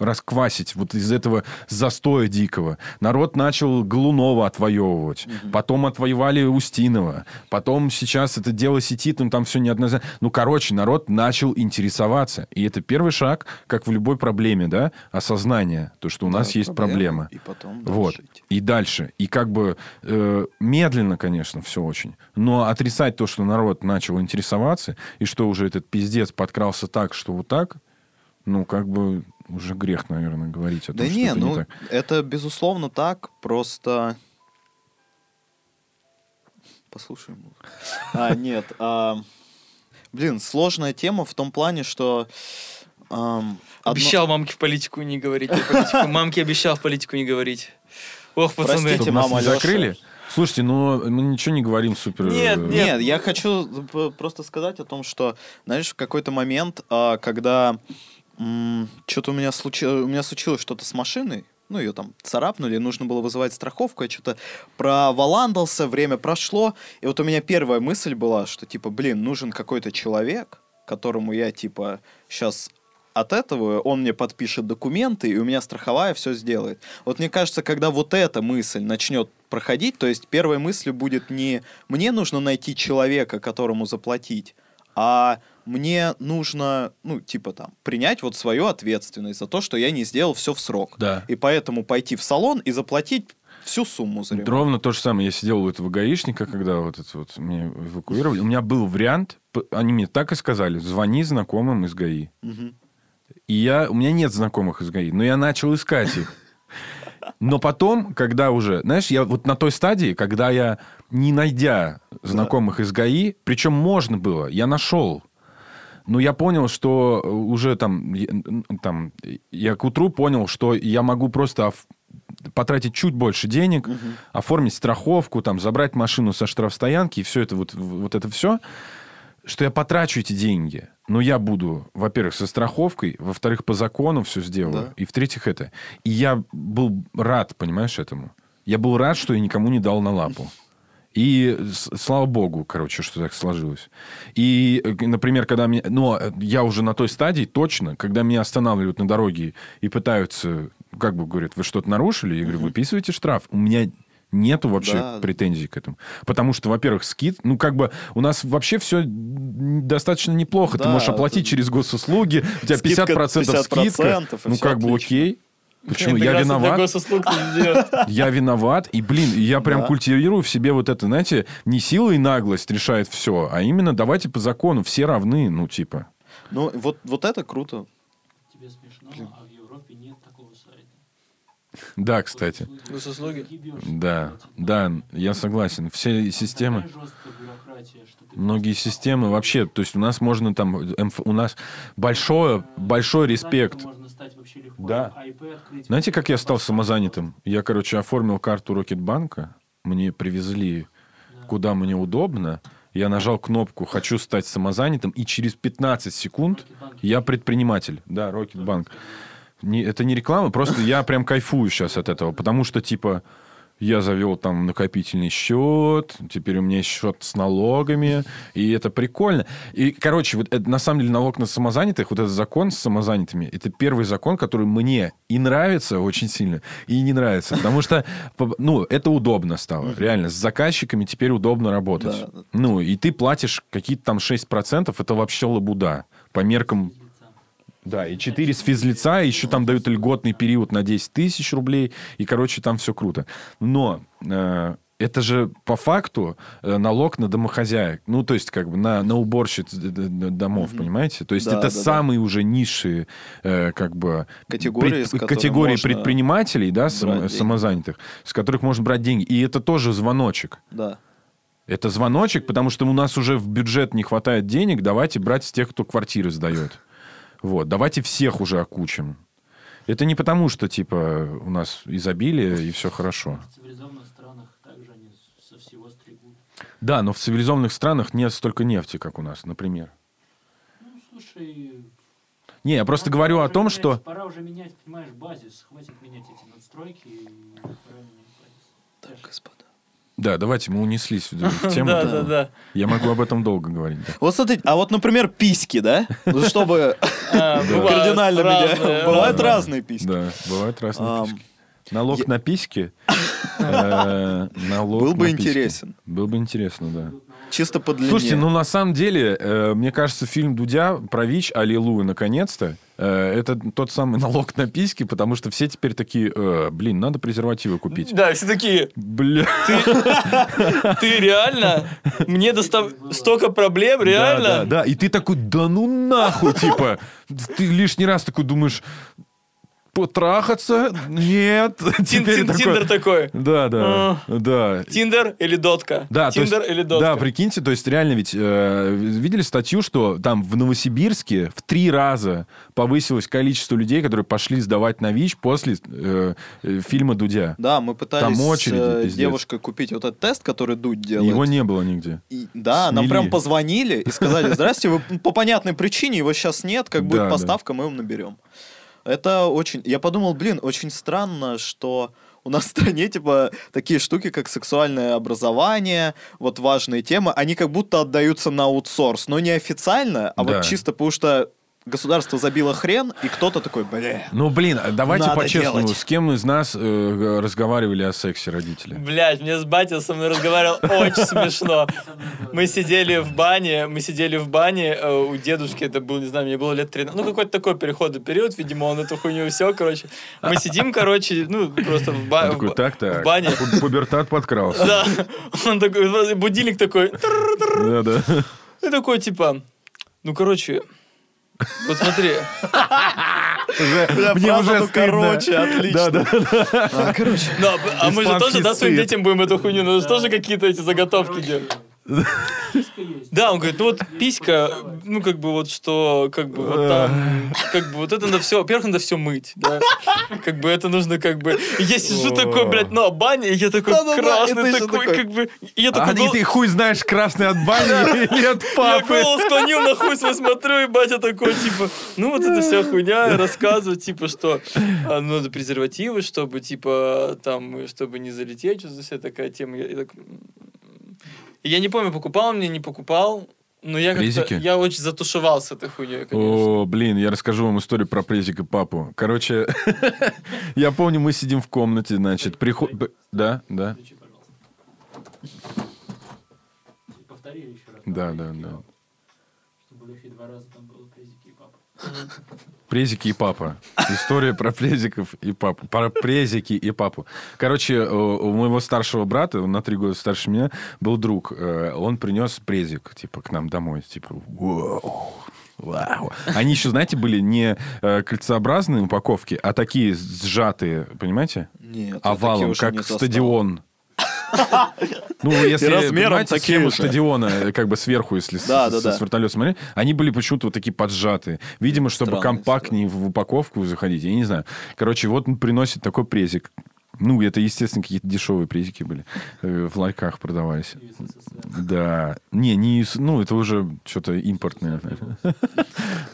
Speaker 3: расквасить вот из этого застоя дикого. Народ начал Голунова отвоевывать, потом отвоевали Устинова, потом сейчас это дело сетит, ну там все неоднозначно. Ну, короче, народ начал интересоваться. И это первый шаг, как в любой проблеме, да, осознание, то, что у
Speaker 2: Да,
Speaker 3: нас есть проблема.
Speaker 2: И потом
Speaker 3: Вот.
Speaker 2: идти.
Speaker 3: И дальше. И как бы э, медленно, конечно, все очень. Но отрицать то, что народ начал интересоваться, и что уже этот пиздец подкрался так, что вот так, ну, как бы уже грех, наверное, говорить о том,
Speaker 2: Да
Speaker 3: что
Speaker 2: не,
Speaker 3: это
Speaker 2: ну,
Speaker 3: не так.
Speaker 2: это безусловно так, просто... Послушаем. музыку. А, нет. а, Блин, сложная тема в том плане, что... ам, одно-
Speaker 1: Обещал мамке в политику не говорить. политику. Мамке обещал в политику не говорить. Ох, пацаны.
Speaker 2: Простите, мама
Speaker 3: закрыли? Слушайте, ну, мы ничего не говорим супер...
Speaker 1: Нет,
Speaker 3: э,
Speaker 1: нет.
Speaker 2: Нет, я хочу п- просто сказать о том, что, знаешь, в какой-то момент, а, когда что-то у меня случилось, у меня случилось что-то с машиной, ну, ее там царапнули, нужно было вызывать страховку, я что-то проволандался, время прошло, и вот у меня первая мысль была, что, типа, блин, нужен какой-то человек, которому я, типа, сейчас от этого он мне подпишет документы, и у меня страховая все сделает. Вот мне кажется, когда вот эта мысль начнет проходить, то есть первой мыслью будет не «мне нужно найти человека, которому заплатить», а мне нужно, ну, типа там, принять вот свою ответственность за то, что я не сделал все в срок.
Speaker 3: Да.
Speaker 2: И поэтому пойти в салон и заплатить всю сумму за ремонт.
Speaker 3: Ровно то же самое. Я сидел у этого гаишника, когда вот это вот меня эвакуировали. У меня был вариант, они мне так и сказали, звони знакомым из ГАИ. И я, у меня нет знакомых из ГАИ, но я начал искать их. Но потом, когда уже, знаешь, я вот на той стадии, когда я, не найдя знакомых из ГАИ, причем можно было, я нашел. Но я понял, что уже там, я- там, я к утру понял, что я могу просто потратить чуть больше денег, оформить страховку, там, забрать машину со штрафстоянки, и все это, вот, вот это все, что я потрачу эти деньги. Но я буду, во-первых, со страховкой, во-вторых, по закону все сделаю,
Speaker 2: Да.
Speaker 3: и в-третьих, это. И я был рад, понимаешь, этому. Я был рад, что я никому не дал на лапу. И слава богу, короче, что так сложилось. И, э, например, когда мне... Но э, я уже на той стадии точно, когда меня останавливают на дороге и пытаются, как бы говорят, вы что-то нарушили? Я говорю, выписывайте штраф. У меня нету вообще
Speaker 2: Да.
Speaker 3: претензий к этому. Потому что, во-первых, скид... Ну, как бы у нас вообще все достаточно неплохо. Ты
Speaker 2: Да,
Speaker 3: можешь оплатить
Speaker 2: это-
Speaker 3: через госуслуги, у тебя
Speaker 2: Скидка
Speaker 3: 50%, скидка.
Speaker 2: 50%, и
Speaker 3: Ну, как бы
Speaker 2: отлично.
Speaker 3: окей. <laughs> Почему? Я виноват. <laughs> Я виноват, и, блин, я прям
Speaker 2: Да.
Speaker 3: культивирую в себе вот это, знаете, не сила и наглость решает все, а именно давайте по закону, все равны, ну, типа.
Speaker 2: Ну, вот, вот это круто.
Speaker 4: Тебе смешно, а в Европе нет такого сайта.
Speaker 3: Да, кстати.
Speaker 1: Госуслуги?
Speaker 3: Да, да, я согласен. Все системы, многие системы вообще, то есть у нас можно там, МФ у нас большое, большой респект.
Speaker 4: Самозанятым Можно стать вообще легко.
Speaker 3: Да.
Speaker 4: IP открыть.
Speaker 3: Знаете, как я стал самозанятым? Я, короче, оформил карту Рокетбанка, мне привезли куда мне удобно, я нажал кнопку «Хочу стать самозанятым», и через 15 секунд я предприниматель. Да, Рокетбанк. Не, это не реклама, просто я прям кайфую сейчас от этого, потому что, типа, я завел там накопительный счет, теперь у меня есть счет с налогами, и это прикольно. И, короче, вот это, на самом деле налог на самозанятых, вот этот закон с самозанятыми, это первый закон, который мне и нравится очень сильно, и не нравится, потому что, ну, это удобно стало, реально, с заказчиками теперь удобно работать.
Speaker 2: Да.
Speaker 3: Ну, и ты платишь какие-то там 6%, это вообще лабуда по меркам да, и 4 с физлица, еще там дают льготный период на 10 тысяч рублей, и, короче, там все круто. Но э, это же по факту э, налог на домохозяек. Ну, то есть, как бы на, на уборщиц домов, понимаете? То есть,
Speaker 2: Да,
Speaker 3: это
Speaker 2: да, да.
Speaker 3: самые уже низшие, э, как бы...
Speaker 2: Категории, которых
Speaker 3: категории предпринимателей, да, сам- самозанятых, с которых можно брать деньги. И это тоже звоночек.
Speaker 2: Да.
Speaker 3: Это звоночек, потому что у нас уже в бюджет не хватает денег, давайте брать с тех, кто квартиры сдает. Вот, давайте всех уже окучим. Это не потому, что, типа, у нас изобилие и все хорошо.
Speaker 4: В цивилизованных странах также они со всего стригут.
Speaker 3: Да, но в цивилизованных странах нет столько нефти, как у нас, например.
Speaker 4: Ну, слушай...
Speaker 3: Не, я просто говорю о том,
Speaker 4: менять-
Speaker 3: что...
Speaker 4: Пора уже менять, понимаешь, базис. Хватит менять эти надстройки. И.
Speaker 2: Так, господа.
Speaker 3: Да, давайте, мы унеслись в <laughs> в тему.
Speaker 1: Да, да, да.
Speaker 3: Я могу об этом долго говорить. да.
Speaker 2: Вот смотрите, а вот, например, письки, да? Ну, Чтобы <laughs>
Speaker 1: А, <laughs>
Speaker 2: кардинально меня... Бывают
Speaker 1: разные.
Speaker 2: письки.
Speaker 3: Да, бывают разные письки. Налог на письки. э,
Speaker 2: Был бы интересен.
Speaker 3: Был бы интересно, да.
Speaker 2: Чисто по длине.
Speaker 3: Слушайте, ну на самом деле, э, мне кажется, фильм Дудя про ВИЧ, аллилуйя, наконец-то, это тот самый налог на письки, потому что все теперь такие, э, блин, надо презервативы купить.
Speaker 1: Да, все такие,
Speaker 3: Бля.
Speaker 1: ты реально? Мне достав... столько проблем,
Speaker 3: Да,
Speaker 1: реально?
Speaker 3: да, да. И ты такой, да ну нахуй, типа. Ты лишний раз такой думаешь, потрахаться? Нет. <laughs> Теперь
Speaker 1: Тиндер такой.
Speaker 3: Да, да, да.
Speaker 1: Тиндер или дотка?
Speaker 3: Да, то
Speaker 1: Тиндер
Speaker 3: есть-
Speaker 1: или дотка?
Speaker 3: Да, прикиньте, то есть реально ведь э, видели статью, что там в Новосибирске в три раза повысилось количество людей, которые пошли сдавать на ВИЧ после э, э, фильма Дудя.
Speaker 2: Да, мы пытались
Speaker 3: Там очереди,
Speaker 2: с э, девушкой купить вот этот тест, который Дудь делает.
Speaker 3: Его не было нигде.
Speaker 2: И- да, нам прям позвонили и сказали, здрасте, вы по понятной причине, его сейчас нет, как <laughs> будет поставка, мы его наберем. Это очень... Я подумал, блин, очень странно, что у нас в стране, типа, такие штуки, как сексуальное образование, вот важные темы, они как будто отдаются на аутсорс, но не официально, а
Speaker 3: Да.
Speaker 2: вот чисто потому что государство забило хрен, и кто-то такой, бля.
Speaker 3: Ну, блин, а давайте по-честному,
Speaker 2: делать.
Speaker 3: с кем из нас э, разговаривали о сексе родители?
Speaker 1: Блять, мне с батей со мной разговаривал очень смешно. Мы сидели в бане, мы сидели в бане, э, у дедушки это был, не знаю, мне было лет 13, ну какой-то такой переходный период, видимо, он эту хуйню все, короче. Мы сидим, короче, ну просто в, ба-
Speaker 3: Он такой,
Speaker 1: в-
Speaker 3: так, так.
Speaker 1: в бане.
Speaker 3: Пу- Пубертат подкрался.
Speaker 1: Да, он такой, будильник такой,
Speaker 3: Да, да.
Speaker 1: и такой, типа, ну, короче, вот смотри,
Speaker 3: Мне уже
Speaker 2: ну, короче, отлично.
Speaker 3: Да, да, да.
Speaker 2: А, короче.
Speaker 1: а- мы же тоже, да, своим детям будем эту хуйню, надо же тоже какие-то эти заготовки делать. <laughs>
Speaker 4: Писька есть.
Speaker 1: Да, он говорит, ну вот писька, ну как бы вот что, как бы вот там, как бы вот это надо все, во-первых, надо все мыть, да, как бы это нужно как бы, я сижу такой, блядь, на бане, и я такой красный такой,
Speaker 2: такой.
Speaker 1: как бы, я
Speaker 3: А
Speaker 1: такой,
Speaker 3: и
Speaker 1: гол-
Speaker 3: ты хуй знаешь, красный от бани или от
Speaker 1: я
Speaker 3: папы.
Speaker 1: голову склонил на хуй свой смотрю, и батя такой, типа, ну вот это вся хуйня, рассказывает, типа, что а, ну, надо презервативы, чтобы, типа, там, чтобы не залететь, что за вся такая тема. Я, я так, м. И я не помню, покупал мне, не покупал, но я как-то, я очень затушевался этой хуйней, конечно.
Speaker 3: О, блин, я расскажу вам историю про презик и папу. Короче, <laughs> я помню, мы сидим в комнате, значит, приход... Да, да,
Speaker 4: Включи, пожалуйста. Повтори еще раз.
Speaker 3: да, да, да.
Speaker 4: Чтобы в Лехе два раза там было презики и папа.
Speaker 3: Презики и папа. История про презиков и папу. Про презики и папу. Короче, э, у моего старшего брата, он на три года старше меня, был друг. Э, Он принес презик, типа, к нам домой. Типа, вау. Вау. Они еще, знаете, были не э, кольцеобразные упаковки, а такие сжатые, понимаете?
Speaker 2: Нет,
Speaker 3: Овалом, как
Speaker 2: не застал.
Speaker 3: Ну, если
Speaker 2: размером же.
Speaker 3: стадиона, э, как бы сверху, если с-
Speaker 2: Да,
Speaker 3: с,
Speaker 2: да,
Speaker 3: с
Speaker 2: да.
Speaker 3: вертолета смотреть, они были почему-то вот такие поджатые. Видимо, чтобы
Speaker 2: Странная
Speaker 3: компактнее в упаковку заходить, я не знаю. Короче, вот он приносит такой презик. Ну, это, естественно, какие-то дешевые презики были. э, В ларьках продавались. Да. Не, не. Ну, это уже что-то импортное.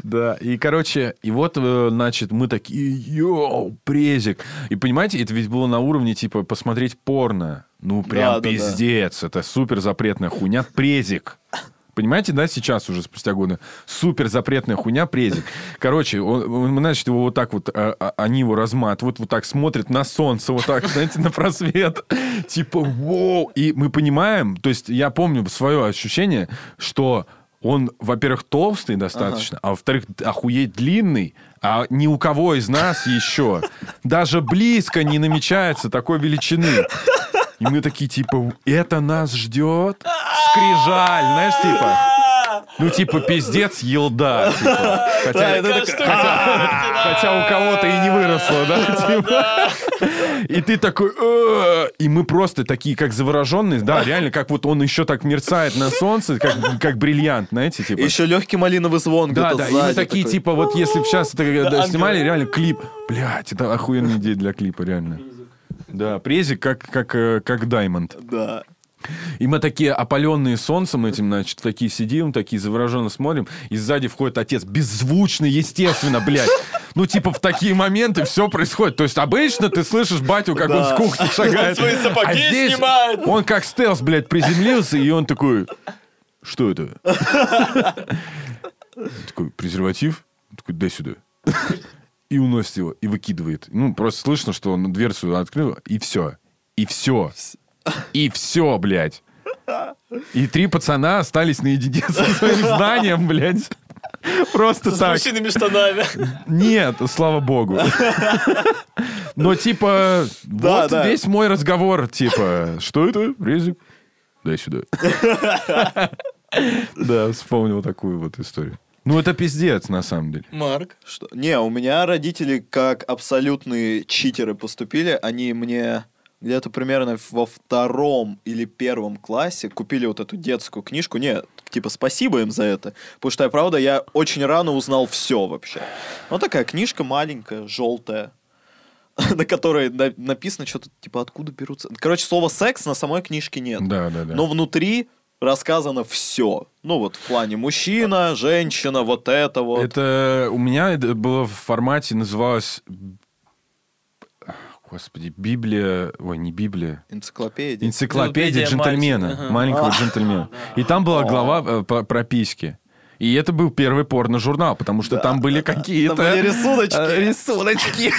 Speaker 3: Да. И, короче, и вот, э, значит, мы такие, йоу, презик. И, понимаете, это ведь было на уровне, типа, посмотреть порно. Ну, прям пиздец. Это супер запретная хуйня. Презик. Понимаете, да, сейчас уже спустя годы супер запретная хуйня презик. Короче, он, он, значит, его вот так вот, а, а, они его разматывают, вот так смотрят на солнце, вот так, знаете, на просвет. Типа, вау. И мы понимаем, то есть я помню свое ощущение, что он, во-первых, толстый достаточно, а во-вторых, охуеть длинный, а ни у кого из нас еще даже близко не намечается такой величины. И мы такие, типа, это нас ждет? Скрижаль, знаешь, типа... Ну, типа, пиздец, елда. Типа. Хотя,
Speaker 1: штука.
Speaker 3: хотя у кого-то и не выросло, да? Типа. И ты такой... «Э». И мы просто такие, как завороженные. Да, реально, как вот он еще так мерцает на солнце, как, как бриллиант, знаете, типа.
Speaker 2: Еще легкий малиновый звон
Speaker 3: Да, да, и мы такие,
Speaker 2: такой.
Speaker 3: типа, вот если бы сейчас это
Speaker 1: ангел.
Speaker 3: снимали, реально клип. Блять, это охуенная идея для клипа, реально. Да, презик как, как, э, как Даймонд.
Speaker 2: Да.
Speaker 3: И мы такие опаленные солнцем этим, значит, такие сидим, такие завороженно смотрим, и сзади входит отец, беззвучно, естественно, блядь. Ну, типа, в такие моменты все происходит. То есть, обычно ты слышишь батю, как он
Speaker 2: Да.
Speaker 3: с кухни шагает.
Speaker 1: свои сапоги
Speaker 3: а здесь
Speaker 1: снимает.
Speaker 3: Он как стелс, блядь, приземлился, и он такой, что это? <laughs> Такой, презерватив? Он такой, дай сюда. И уносит его, и выкидывает. Ну, просто слышно, что он дверцу открыл, и все. И все. И все, блядь. И три пацана остались наедине со своим знанием, блядь. Просто
Speaker 1: С
Speaker 3: так.
Speaker 1: мужчинами штанами.
Speaker 3: Нет, слава богу. Но типа,
Speaker 2: Да,
Speaker 3: вот
Speaker 2: да.
Speaker 3: весь мой разговор, типа, что это, резик? Дай сюда. <laughs> Да, вспомнил такую вот историю. Ну, это пиздец, на самом деле.
Speaker 1: Марк.
Speaker 2: Что? Не, у меня родители как абсолютные читеры поступили. Они мне где-то примерно во втором или первом классе купили вот эту детскую книжку. Не, типа, спасибо им за это. Потому что, я, правда, я очень рано узнал все вообще. Ну, такая книжка маленькая, желтая, <laughs> на которой на- написано что-то, типа, откуда берутся... Короче, слова «секс» на самой книжке нет.
Speaker 3: Да, да, да.
Speaker 2: Но внутри рассказано все. Ну, вот в плане мужчина, женщина, вот это вот.
Speaker 3: Это у меня это было в формате, называлось... Господи, Библия... Ой, не Библия.
Speaker 2: Энциклопедия.
Speaker 3: Энциклопедия
Speaker 1: Энциклопедия
Speaker 3: джентльмена, маленького
Speaker 2: А.
Speaker 3: джентльмена. И там была глава э, про, про письки. И это был первый порно-журнал, потому что там были какие-то...
Speaker 2: Там были рисуночки.
Speaker 3: э, Рисуночки.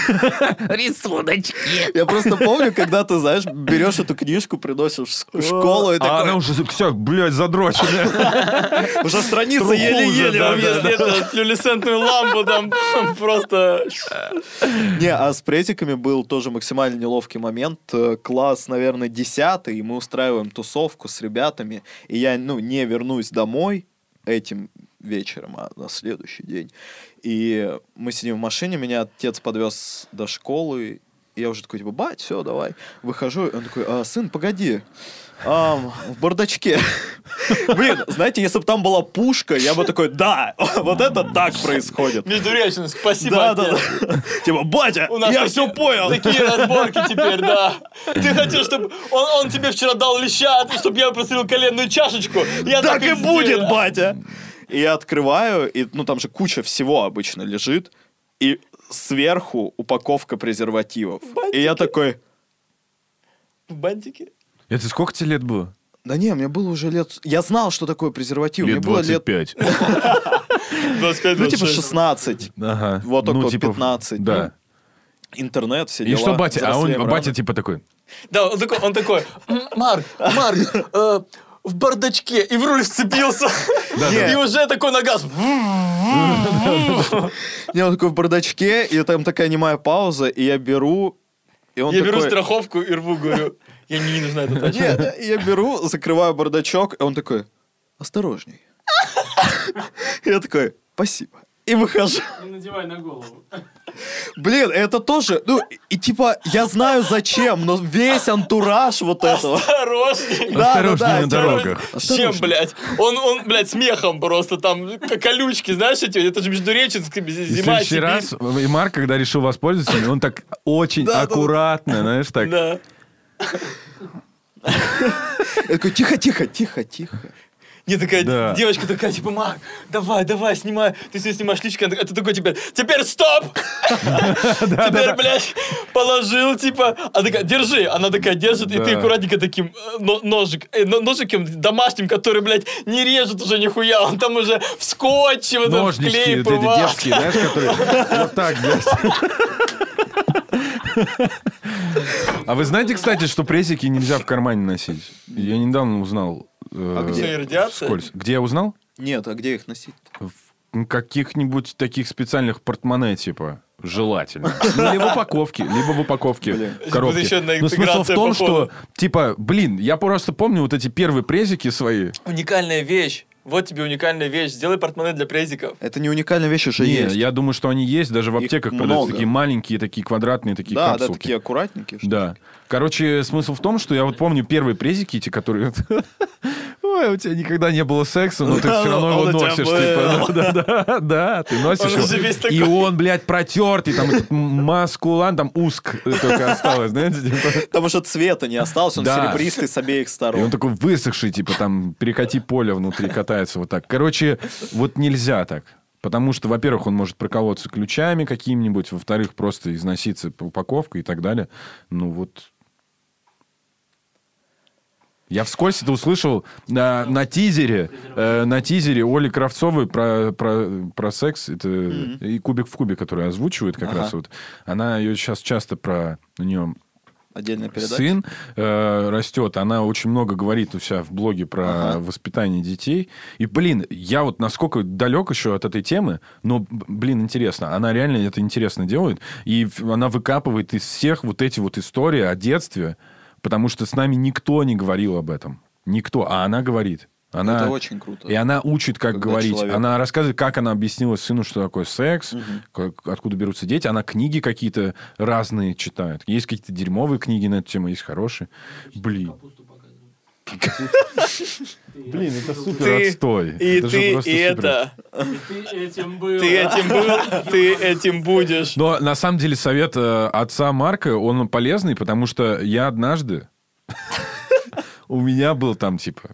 Speaker 3: <laughs> Рисуночки.
Speaker 2: Я просто помню, когда ты, знаешь, берешь эту книжку, приносишь в школу и
Speaker 3: А она
Speaker 2: такой,
Speaker 3: уже, все, блядь, задроченная. <laughs>
Speaker 2: уже страница еле-еле.
Speaker 3: да, да.
Speaker 1: Если это флюоресцентную лампу там просто...
Speaker 2: Не, а с претиками был тоже максимально неловкий момент. Э, Класс, наверное, десятый, и мы устраиваем тусовку с ребятами, и я, ну, не вернусь домой этим вечером, а на следующий день. И мы сидим в машине, меня отец подвез до школы, и я уже такой, типа, бать, все, давай. Выхожу, и он такой, «А, сын, погоди, Ам, в бардачке. <laughs> Блин, знаете, если бы там была пушка, я бы такой, да, <laughs> вот это так происходит.
Speaker 1: Междуреченск, спасибо,
Speaker 2: Да, да, да. <laughs> Типа, батя,
Speaker 1: У нас
Speaker 2: я все понял.
Speaker 1: Такие разборки теперь, да. Ты хотел, чтобы... Он, он тебе вчера дал леща, чтобы я просрил коленную чашечку. Я
Speaker 2: Так и будет, батя. И я открываю, и ну там же куча всего обычно лежит, и сверху упаковка презервативов. И я такой,
Speaker 1: В бантике?
Speaker 3: Это сколько тебе лет было?
Speaker 2: да не, мне было уже лет... Я знал, что такое презерватив. мне было лет,
Speaker 3: 25.
Speaker 1: 25 <laughs>
Speaker 2: ну типа 16.
Speaker 3: Ага.
Speaker 2: Вот
Speaker 3: Ну,
Speaker 2: около
Speaker 3: типа,
Speaker 2: 15.
Speaker 3: Да.
Speaker 2: Интернет, все
Speaker 3: И
Speaker 2: дела.
Speaker 3: что батя? А он, батя типа такой,
Speaker 1: Да, он такой, он такой, «М, Марк, Марк, <laughs> э, в бардачке, и в руль вцепился.
Speaker 2: да.
Speaker 1: И уже такой на газ.
Speaker 2: Не, <laughs> он такой в бардачке, и там такая немая пауза, и я беру, и он
Speaker 1: Я беру страховку и рву, говорю, я не, не нужна эта тачка.
Speaker 2: Нет, я беру, закрываю бардачок, и он такой, осторожней. <laughs> Я такой, спасибо. И выхожу.
Speaker 4: Не надевай на голову.
Speaker 2: Блин, это тоже, ну, и типа, я знаю зачем, но весь антураж вот этого.
Speaker 1: Осторожней.
Speaker 2: Да,
Speaker 3: осторожней
Speaker 2: да,
Speaker 3: на
Speaker 2: да.
Speaker 3: дорогах.
Speaker 1: Чем, блядь? Он, он, блядь, смехом просто там, колючки, знаешь, эти, это же Междуреченск,
Speaker 3: И в
Speaker 1: зима,
Speaker 3: следующий раз, и Марк, когда решил воспользоваться, он так очень
Speaker 2: Да, да, да.
Speaker 3: аккуратно, знаешь, так.
Speaker 1: Да.
Speaker 2: Я такой, тихо, тихо, тихо, тихо.
Speaker 1: Не такая
Speaker 3: Да.
Speaker 1: девочка такая, типа, Марк, давай, давай, снимай. Ты себе снимаешь лички, а ты такой теперь, теперь стоп! Теперь, блядь, положил, типа, а такая, держи. Она такая держит, и ты аккуратненько таким э, но- ножик, э, но- ножиком домашним, который, блядь, не режет уже нихуя. Он там уже в скотче, вот
Speaker 3: Ножнички,
Speaker 1: клей
Speaker 3: знаешь, которые вот так, блядь. А вы знаете, кстати, что прессики нельзя в кармане носить? Я недавно узнал. Э,
Speaker 2: А где?
Speaker 1: Что, и радиация?
Speaker 3: Где я узнал?
Speaker 2: Нет, а где их носить?
Speaker 3: В каких-нибудь таких специальных портмоне, типа. Желательно. Ну, либо в упаковке, либо в упаковке,
Speaker 2: Блин.
Speaker 1: Будет еще одна
Speaker 3: Но смысл в том,
Speaker 1: походу.
Speaker 3: что, типа, блин, я просто помню вот эти первые презики свои.
Speaker 1: Уникальная вещь. Вот тебе уникальная вещь. Сделай портмоне для презиков.
Speaker 2: Это не уникальная вещь, уже
Speaker 3: Не,
Speaker 2: есть.
Speaker 3: я думаю, что они есть, даже в
Speaker 2: Их
Speaker 3: аптеках продаются
Speaker 2: много.
Speaker 3: такие маленькие, такие квадратные, такие
Speaker 2: Да, да,
Speaker 3: капсулки.
Speaker 2: такие аккуратненькие. что
Speaker 3: Да. Короче, смысл в том, что я вот помню первые презики, эти, которые... <laughs> <laughs> У тебя никогда не было секса, но ты все равно его носишь. Типа, <laughs> да, да, да, да, ты носишь его. И он, блядь, протертый, там маскулан, там уск только осталось, знаете, типа.
Speaker 2: Потому что цвета не осталось, он серебристый с обеих
Speaker 3: И он
Speaker 2: сторон.
Speaker 3: такой высохший, типа там перекати поле внутри катается вот так. Короче, вот нельзя так. Потому что, во-первых, он может проколоться ключами какими-нибудь, во-вторых, просто износиться по упаковке и так далее. Ну вот... Я вскользь это услышал на, на тизере, э, на тизере Оли Кравцовой про, про, про секс, это и кубик в кубе, который озвучивает как
Speaker 2: Ага.
Speaker 3: раз вот. Она ее сейчас часто про у нее
Speaker 2: Отдельная передача.
Speaker 3: сын э, растет, она очень много говорит у себя в блоге про
Speaker 2: Ага.
Speaker 3: воспитание детей. И, блин, я вот насколько далек еще от этой темы, но, блин, интересно. Она реально это интересно делает. И она выкапывает из всех вот эти вот истории о детстве, потому что с нами никто не говорил об этом. Никто. А она говорит. Она...
Speaker 2: Это очень круто.
Speaker 3: И она учит, как
Speaker 2: Когда
Speaker 3: говорить.
Speaker 2: человек-
Speaker 3: Она рассказывает, как она объяснила сыну, что такое секс, как- откуда берутся дети. Она книги какие-то разные читает. Есть какие-то дерьмовые книги на эту тему, есть хорошие. Блин. <laughs> Блин, это супер
Speaker 1: Ты,
Speaker 3: отстой.
Speaker 1: и
Speaker 3: Это же
Speaker 1: ты,
Speaker 3: просто
Speaker 1: и
Speaker 3: супер.
Speaker 1: это.
Speaker 4: И ты этим был.
Speaker 1: Ты этим был, ты этим будешь.
Speaker 3: Но на самом деле совет э, отца Марка, он полезный, потому что я однажды... <laughs> У меня был там, типа,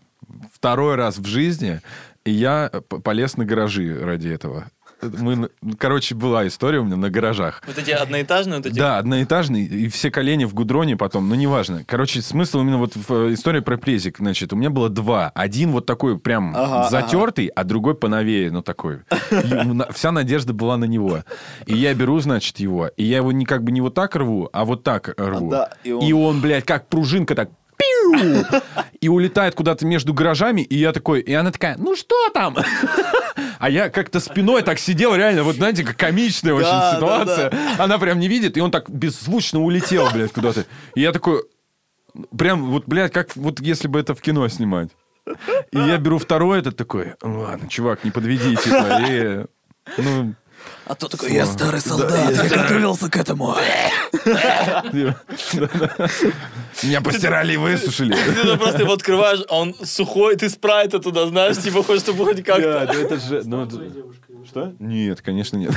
Speaker 3: второй раз в жизни, и я полез на гаражи ради этого. Мы, короче, была история у меня на гаражах.
Speaker 1: Вот эти одноэтажные, вот эти...
Speaker 3: Да, одноэтажный, и все колени в гудроне потом, ну, неважно. Короче, смысл именно вот в э, истории про презик, значит, у меня было два. Один вот такой прям
Speaker 2: Ага,
Speaker 3: затертый, а другой поновее, ну, такой. И вся надежда была на него. И я беру, значит, его, и я его не как бы не вот так рву, а вот так рву.
Speaker 2: да, и он-
Speaker 3: и он, блядь, как пружинка так и улетает куда-то между гаражами, и я такой, и она такая, ну что там? <laughs> А я как-то спиной так сидел, реально, вот знаете, как комичная очень ситуация. Она прям не видит, и он так беззвучно улетел, блядь, куда-то. И я такой, прям вот, блядь, как вот если бы это в кино снимать. И я беру второй этот такой, «Ну ладно, чувак, не подведи, типа, и, ну,
Speaker 2: А то такой, я старый солдат, я готовился к этому.
Speaker 3: да-да. <laughs> меня постирали и высушили.
Speaker 1: Ты просто его открываешь, а он сухой, ты спрайта туда, знаешь, типа, хочешь, чтобы хоть как-то...
Speaker 3: да это же, ну, что? Нет, конечно, нет.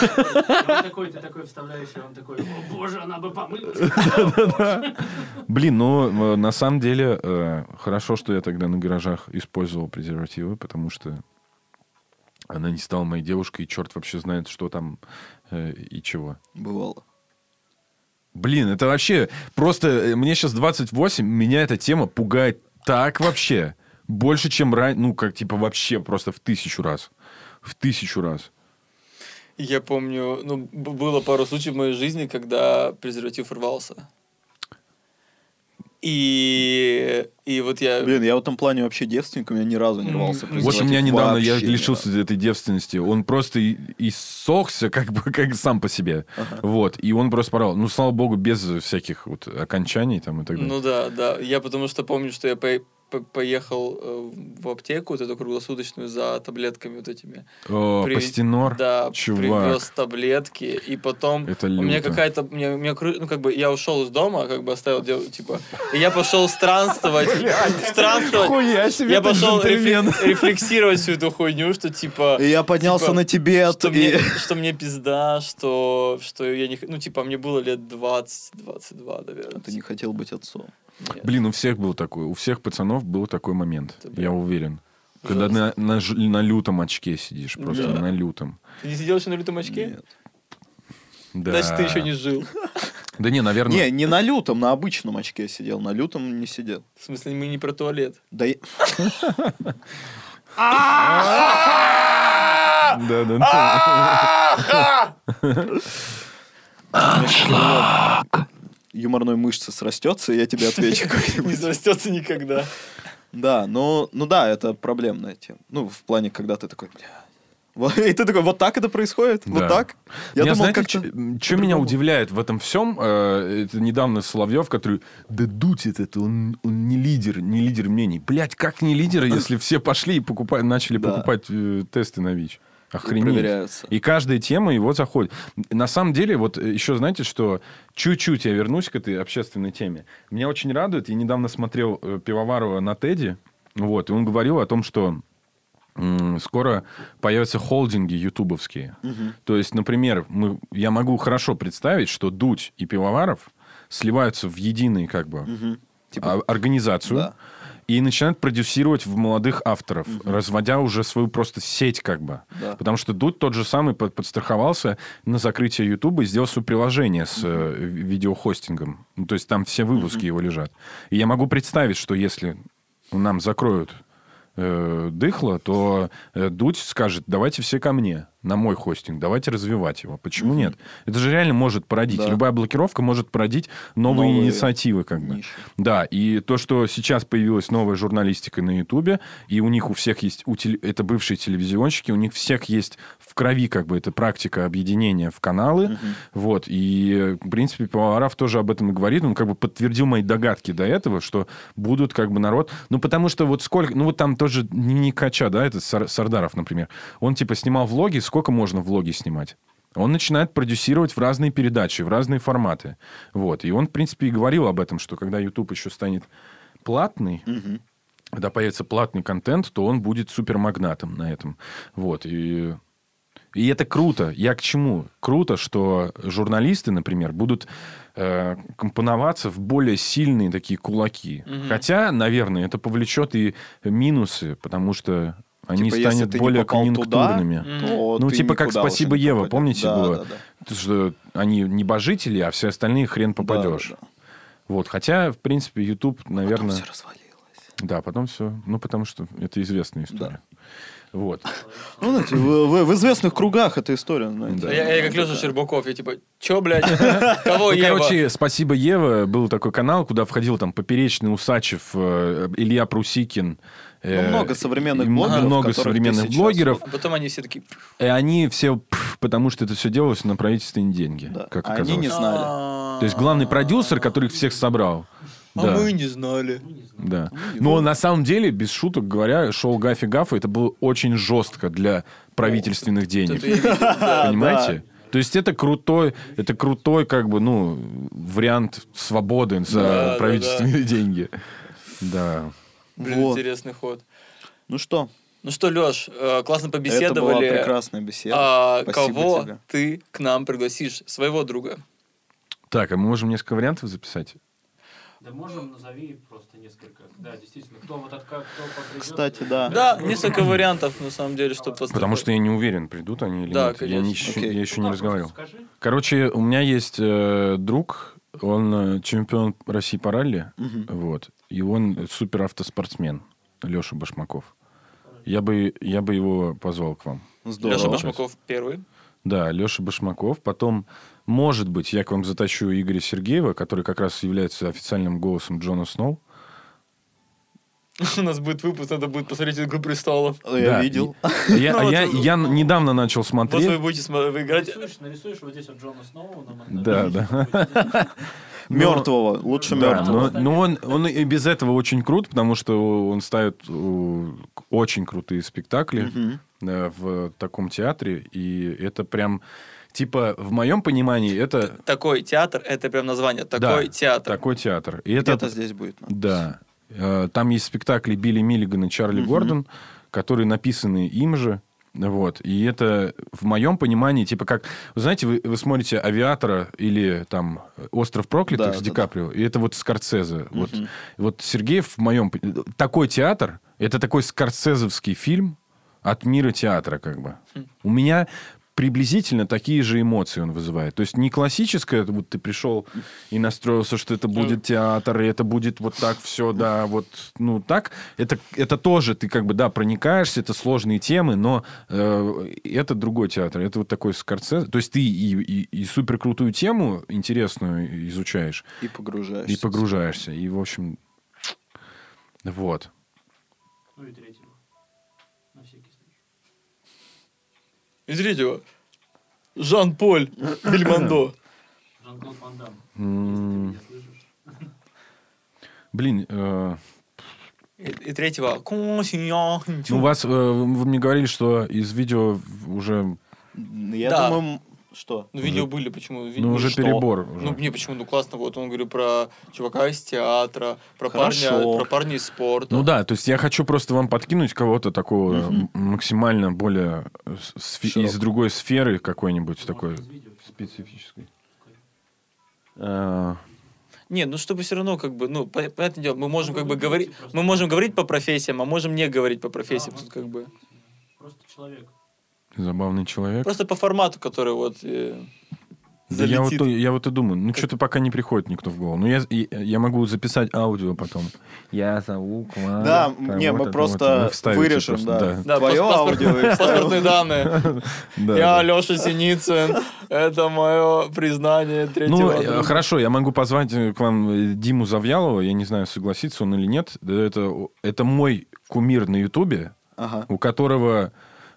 Speaker 4: Ты такой, ты такой вставляешь, и он такой, о боже, она бы помылась. <laughs>
Speaker 3: Блин, ну, э, на самом деле, э, хорошо, что я тогда на гаражах использовал презервативы, потому что она не стала моей девушкой, и черт вообще знает, что там э, и чего.
Speaker 2: Бывало.
Speaker 3: Блин, это вообще просто... э, Мне сейчас 28, меня эта тема пугает так вообще. Больше, чем раньше. Ну, как типа вообще просто в тысячу раз. В тысячу раз.
Speaker 1: Я помню, ну, было пару случаев в моей жизни, когда презерватив рвался. И, и вот я...
Speaker 2: Блин, я в этом плане вообще девственник, у меня ни разу не рвался.
Speaker 1: М,
Speaker 3: Вот у
Speaker 2: презерватив.
Speaker 3: меня недавно я лишился
Speaker 2: разу.
Speaker 3: этой девственности. Он просто и, и ссохся, как бы <laughs> как сам по себе. Вот. И он просто порвал. Ну, слава богу, без всяких вот окончаний там и так далее.
Speaker 1: Ну да, да. Я потому что помню, что я по- поехал э, в аптеку, вот эту круглосуточную, за таблетками вот этими.
Speaker 3: О,
Speaker 1: При-
Speaker 3: Пастенор.
Speaker 1: Да,
Speaker 3: чувак.
Speaker 1: привез таблетки, и потом
Speaker 3: Это
Speaker 1: у меня
Speaker 3: люто.
Speaker 1: какая-то, у меня, у меня кры- ну как бы я ушел из дома, как бы оставил дев- типа, и я пошел странствовать, <laughs> странствовать. Я пошел <laughs> рефлексировать всю эту хуйню, что типа,
Speaker 2: И я поднялся
Speaker 1: Типа,
Speaker 2: на Тибет.
Speaker 1: что мне, <laughs> что мне пизда, что, что я не, ну типа мне было лет 20-22, наверное.
Speaker 2: Ты не хотел быть отцом.
Speaker 3: Блин, у всех был такой. У всех пацанов был такой момент.
Speaker 1: Это
Speaker 3: Я уверен. Когда на, на, на лютом очке сидишь. Просто
Speaker 1: Да.
Speaker 3: на лютом.
Speaker 1: Ты не сидел еще на лютом очке?
Speaker 2: Нет.
Speaker 3: Да.
Speaker 1: Значит, ты еще не жил. <laughs>
Speaker 3: Да не, наверное...
Speaker 2: Не, не на лютом, на обычном очке сидел. На лютом не сидел.
Speaker 1: В смысле, мы не про туалет.
Speaker 2: Да я- <laughs>
Speaker 3: Да, да, да.
Speaker 2: вот <laughs> юморной мышцы срастется, и я тебе отвечу <laughs>
Speaker 1: Не зарастется никогда.
Speaker 2: Да, ну, ну да, это проблемная тема. Ну, в плане, когда ты такой, бля. И ты такой, вот так это происходит?
Speaker 3: Да.
Speaker 2: Вот так? Я
Speaker 3: Меня,
Speaker 2: думал,
Speaker 3: знаете,
Speaker 2: как-то...
Speaker 3: что меня удивляет в этом всем? э, это недавно Соловьев, который, да дуть этот, он, он не лидер, не лидер мнений. Блять, как не лидер, <laughs> если все пошли и покупать, начали
Speaker 2: Да.
Speaker 3: покупать э, тесты на ВИЧ? Охренеть.
Speaker 2: проверяются.
Speaker 3: И каждая тема его заходит. На самом деле, вот еще знаете, что чуть-чуть я вернусь к этой общественной теме. Меня очень радует, я недавно смотрел э, Пивоварова на Теди, вот, и он говорил о том, что скоро появятся холдинги ютубовские. То есть, например, мы, я могу хорошо представить, что Дудь и Пивоваров сливаются в единый как бы
Speaker 2: Мгм. Типа,
Speaker 3: организацию
Speaker 2: да.
Speaker 3: И начинают продюсировать в молодых авторов, разводя уже свою просто сеть как бы.
Speaker 2: Да.
Speaker 3: Потому что Дудь тот же самый под- подстраховался на закрытие Ютуба и сделал свое приложение с э, ви- видеохостингом. Ну, то есть там все выпуски его лежат. И я могу представить, что если нам закроют э, дыхло, то э, Дудь скажет, давайте все ко мне, на мой хостинг, давайте развивать его. Почему нет? Это же реально может породить.
Speaker 2: Да.
Speaker 3: Любая блокировка может породить новые,
Speaker 2: Новые
Speaker 3: инициативы как бы.
Speaker 2: ниши.
Speaker 3: Да, и то, что сейчас появилась новая журналистика на Ютубе, и у них у всех есть, у теле- это бывшие телевизионщики, у них всех есть в крови как бы эта практика объединения в каналы, вот, и, в принципе, Пивоваров тоже об этом и говорит, он как бы подтвердил мои догадки до этого, что будут как бы народ, ну, потому что вот сколько, ну, вот там тоже не Кача, да, этот Сар- Сардаров, например, он, типа, снимал влоги, сколько можно влоги снимать? Он начинает продюсировать в разные передачи, в разные форматы. Вот. И он, в принципе, и говорил об этом, что когда YouTube еще станет платный, когда появится платный контент, то он будет супермагнатом на этом. Вот. И, и это круто. Я к чему? Круто, что журналисты, например, будут э, компоноваться в более сильные такие кулаки. Хотя, наверное, это повлечет и минусы, потому что они
Speaker 2: Типа, если
Speaker 3: станут более
Speaker 2: попал туда,
Speaker 3: конъюнктурными.
Speaker 1: Мгм.
Speaker 2: то
Speaker 3: Ну,
Speaker 2: ты
Speaker 3: типа как «Спасибо, Ева»,
Speaker 2: попадешь.
Speaker 3: помните
Speaker 2: Да,
Speaker 3: было?
Speaker 2: да, да.
Speaker 3: То, что они небожители, а все остальные хрен попадешь.
Speaker 2: Да, да,
Speaker 3: Вот, хотя, в принципе, YouTube,
Speaker 2: да.
Speaker 3: наверное...
Speaker 2: Потом всё развалилось.
Speaker 3: Да, потом все. Ну, потому что это известная история. Вот.
Speaker 2: Ну, знаете, в, в- в известных кругах эта история. знаете.
Speaker 3: Да.
Speaker 1: Я, я как Леша Щербаков, я типа, чё, блядь, кого
Speaker 3: Ну,
Speaker 1: Ева?
Speaker 3: короче, спасибо, Ева. Был такой канал, куда входил там Поперечный, Усачев, э, Илья Прусикин. э,
Speaker 2: Ну, много современных блогеров,
Speaker 3: Много современных
Speaker 2: сейчас
Speaker 3: блогеров.
Speaker 1: А потом они все такие...
Speaker 3: И они все, пф, потому что это все делалось на правительственные деньги,
Speaker 2: Да.
Speaker 3: как
Speaker 2: А они
Speaker 3: оказалось.
Speaker 2: не знали.
Speaker 3: То есть главный продюсер, который их всех собрал.
Speaker 1: А
Speaker 3: Да.
Speaker 1: мы не знали.
Speaker 3: Да. Но на самом деле, без шуток говоря, шоу Гафи Гафа это было очень жестко для правительственных денег. Понимаете? То есть это крутой, это крутой, как бы, ну, вариант свободы за
Speaker 1: Да, да,
Speaker 3: правительственные деньги. Да.
Speaker 1: Блин,
Speaker 2: Вот.
Speaker 1: интересный ход.
Speaker 2: Ну что,
Speaker 1: Ну что, Леш, классно
Speaker 2: это была
Speaker 1: побеседовали.
Speaker 2: прекрасная беседа.
Speaker 1: А
Speaker 2: Спасибо
Speaker 1: кого
Speaker 2: тебе.
Speaker 1: ты к нам пригласишь? Своего друга.
Speaker 3: Так, а мы можем несколько вариантов записать?
Speaker 4: Да можем, назови просто несколько. Да, действительно, кто вот от как, кто попридет.
Speaker 2: Кстати, да.
Speaker 1: Да, несколько вариантов, на самом деле, чтобы
Speaker 3: Потому что я не уверен, придут они или
Speaker 1: Да,
Speaker 3: нет. Я, не
Speaker 1: конечно.
Speaker 3: еще,
Speaker 2: Окей.
Speaker 3: я еще
Speaker 4: Ну
Speaker 3: не
Speaker 4: так,
Speaker 3: разговаривал.
Speaker 4: Скажи.
Speaker 3: Короче, у меня есть э, друг, он э, чемпион России по ралли,
Speaker 2: Мгм.
Speaker 3: вот, и он супер автоспортсмен, Леша Башмаков. Я бы, я бы его позвал к вам.
Speaker 2: Здорово.
Speaker 1: Леша Башмаков первый.
Speaker 3: Да, Леша Башмаков. Потом, может быть, я к вам затащу Игоря Сергеева, который как раз является официальным голосом Джона Сноу. <laughs>
Speaker 1: У нас будет выпуск, надо будет посмотреть «Игру престолов».
Speaker 2: Я
Speaker 3: Да,
Speaker 2: видел.
Speaker 3: Я, <laughs>
Speaker 1: Ну,
Speaker 3: а
Speaker 1: вот
Speaker 3: я, я недавно начал
Speaker 1: Вот вы
Speaker 3: смотреть.
Speaker 1: будете вы играть...
Speaker 4: Нарисуешь, нарисуешь вот здесь вот Джона Сноу.
Speaker 3: Да, да. <laughs>
Speaker 2: Мертвого. Лучше мертвого.
Speaker 3: но, но он, он и без этого очень крут, потому что он ставит э, очень крутые спектакли э, в таком театре, и это прям типа в моем понимании это
Speaker 1: Такой театр, это прям название.
Speaker 3: Да,
Speaker 1: Такой театр.
Speaker 3: такой театр. И это
Speaker 2: Где-то здесь будет. надо.
Speaker 3: Да. Э, Там есть спектакли Билли Миллиган и Чарли
Speaker 2: Мгм.
Speaker 3: Гордон, которые написаны им же. Вот. И это, в моем понимании, типа как... Вы знаете, вы, вы смотрите «Авиатора» или там «Остров проклятых»
Speaker 2: Да,
Speaker 3: с
Speaker 2: да,
Speaker 3: Ди
Speaker 2: да.
Speaker 3: Каприо, и это вот Скорсезе. Вот,
Speaker 2: Мгм.
Speaker 3: вот Сергеев в моем... Такой театр, это такой скорсезовский фильм от мира театра, как бы.
Speaker 1: Хм.
Speaker 3: У меня приблизительно такие же эмоции он вызывает. То есть не классическое, вот ты пришел и настроился, что это будет театр, и это будет вот так все, да, вот, ну, так. Это, это тоже ты как бы, да, проникаешься, это сложные темы, но э, это другой театр. Это вот такой скорцез. То есть ты и, и, и супер крутую тему интересную изучаешь,
Speaker 2: И погружаешься.
Speaker 3: и погружаешься. И, в общем, вот.
Speaker 4: Ну и третьего. На всякий случай.
Speaker 1: И третьего. Жан-Поль Бельмондо.
Speaker 4: Жан-Клод Ван Дамм.
Speaker 3: М,
Speaker 4: Если ты меня слышишь.
Speaker 3: Блин, э,
Speaker 1: И, и третьего.
Speaker 3: Ну, у вас, э, вы мне говорили, что из видео уже,
Speaker 2: Я
Speaker 1: Да.
Speaker 2: думаю, что?
Speaker 1: Ну, видео были, почему? Ви-
Speaker 3: ну, уже
Speaker 2: что?
Speaker 3: перебор. уже.
Speaker 1: Ну, не, почему? Ну, классно. Вот он говорил про чувака из театра, про
Speaker 2: Хорошо.
Speaker 1: парня, про парня из спорта.
Speaker 3: Ну да, то есть я хочу просто вам подкинуть кого-то такого м- максимально более с- сфе- из другой сферы какой-нибудь такой
Speaker 4: Из видео.
Speaker 3: специфической.
Speaker 1: Не, ну чтобы все равно, как бы, ну, по- понятное дело, мы можем
Speaker 4: Ну,
Speaker 1: как бы говорить, мы можем говорить по профессиям, а можем не говорить по профессиям,
Speaker 4: Да,
Speaker 1: тут как бы.
Speaker 4: Просто человек.
Speaker 3: Забавный человек.
Speaker 1: Просто по формату, который вот э,
Speaker 3: Да я, вот, я вот и думаю, ну что-то пока не приходит никто в голову. Ну я, я могу записать аудио потом. Я зову Клара.
Speaker 2: Да, не, мы просто вырежем, да.
Speaker 1: Да,
Speaker 2: Твое
Speaker 1: пас- паспорт-
Speaker 2: аудио и
Speaker 1: паспортные данные. <laughs>
Speaker 3: Да,
Speaker 1: Я
Speaker 3: да.
Speaker 1: Леша Синицын. Это мое признание
Speaker 3: Ну,
Speaker 1: третьего. друга.
Speaker 3: хорошо, я могу позвать э, к вам э, Диму Завьялова. Я не знаю, согласится он или нет. Да Это, это мой кумир на Ютубе, у которого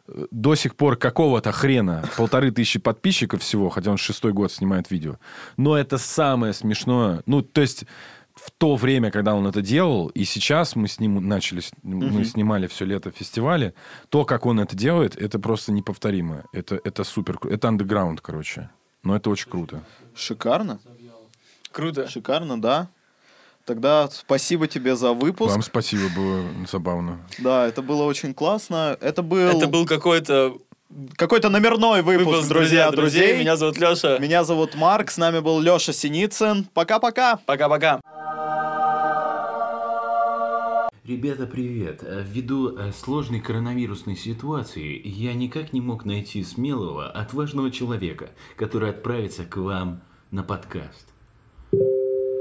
Speaker 3: до сих пор какого-то хрена полторы тысячи подписчиков всего, хотя он шестой год снимает видео. Но это самое смешное. Ну, то есть в то время, когда он это делал, и сейчас мы с ним начали, мы снимали все лето фестиваля, то, как он это делает, это просто неповторимо. Это, это супер, это андеграунд, короче. Но это очень круто.
Speaker 2: Шикарно.
Speaker 1: Круто.
Speaker 2: Шикарно, да. Тогда спасибо тебе за выпуск.
Speaker 3: Вам спасибо, было забавно.
Speaker 2: Да, это было очень классно. Это был,
Speaker 1: Это был какой-то
Speaker 2: какой-то номерной выпуск,
Speaker 1: выпуск
Speaker 2: друзья, друзей.
Speaker 1: Меня зовут Леша.
Speaker 2: Меня зовут Марк, с нами был Леша Синицын. Пока-пока.
Speaker 1: Пока-пока.
Speaker 3: Ребята, привет. Э, Ввиду э, сложной коронавирусной ситуации, я никак не мог найти смелого, отважного человека, который отправится к вам на подкаст.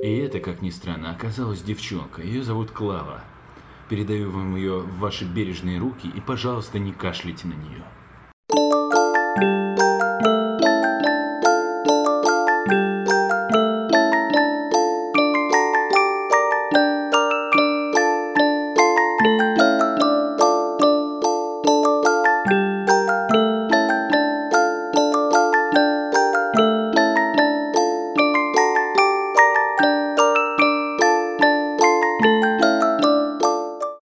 Speaker 3: И это, как ни странно, оказалась девчонка. Ее зовут Клава. Передаю вам ее в ваши бережные руки и, пожалуйста, не кашляйте на нее.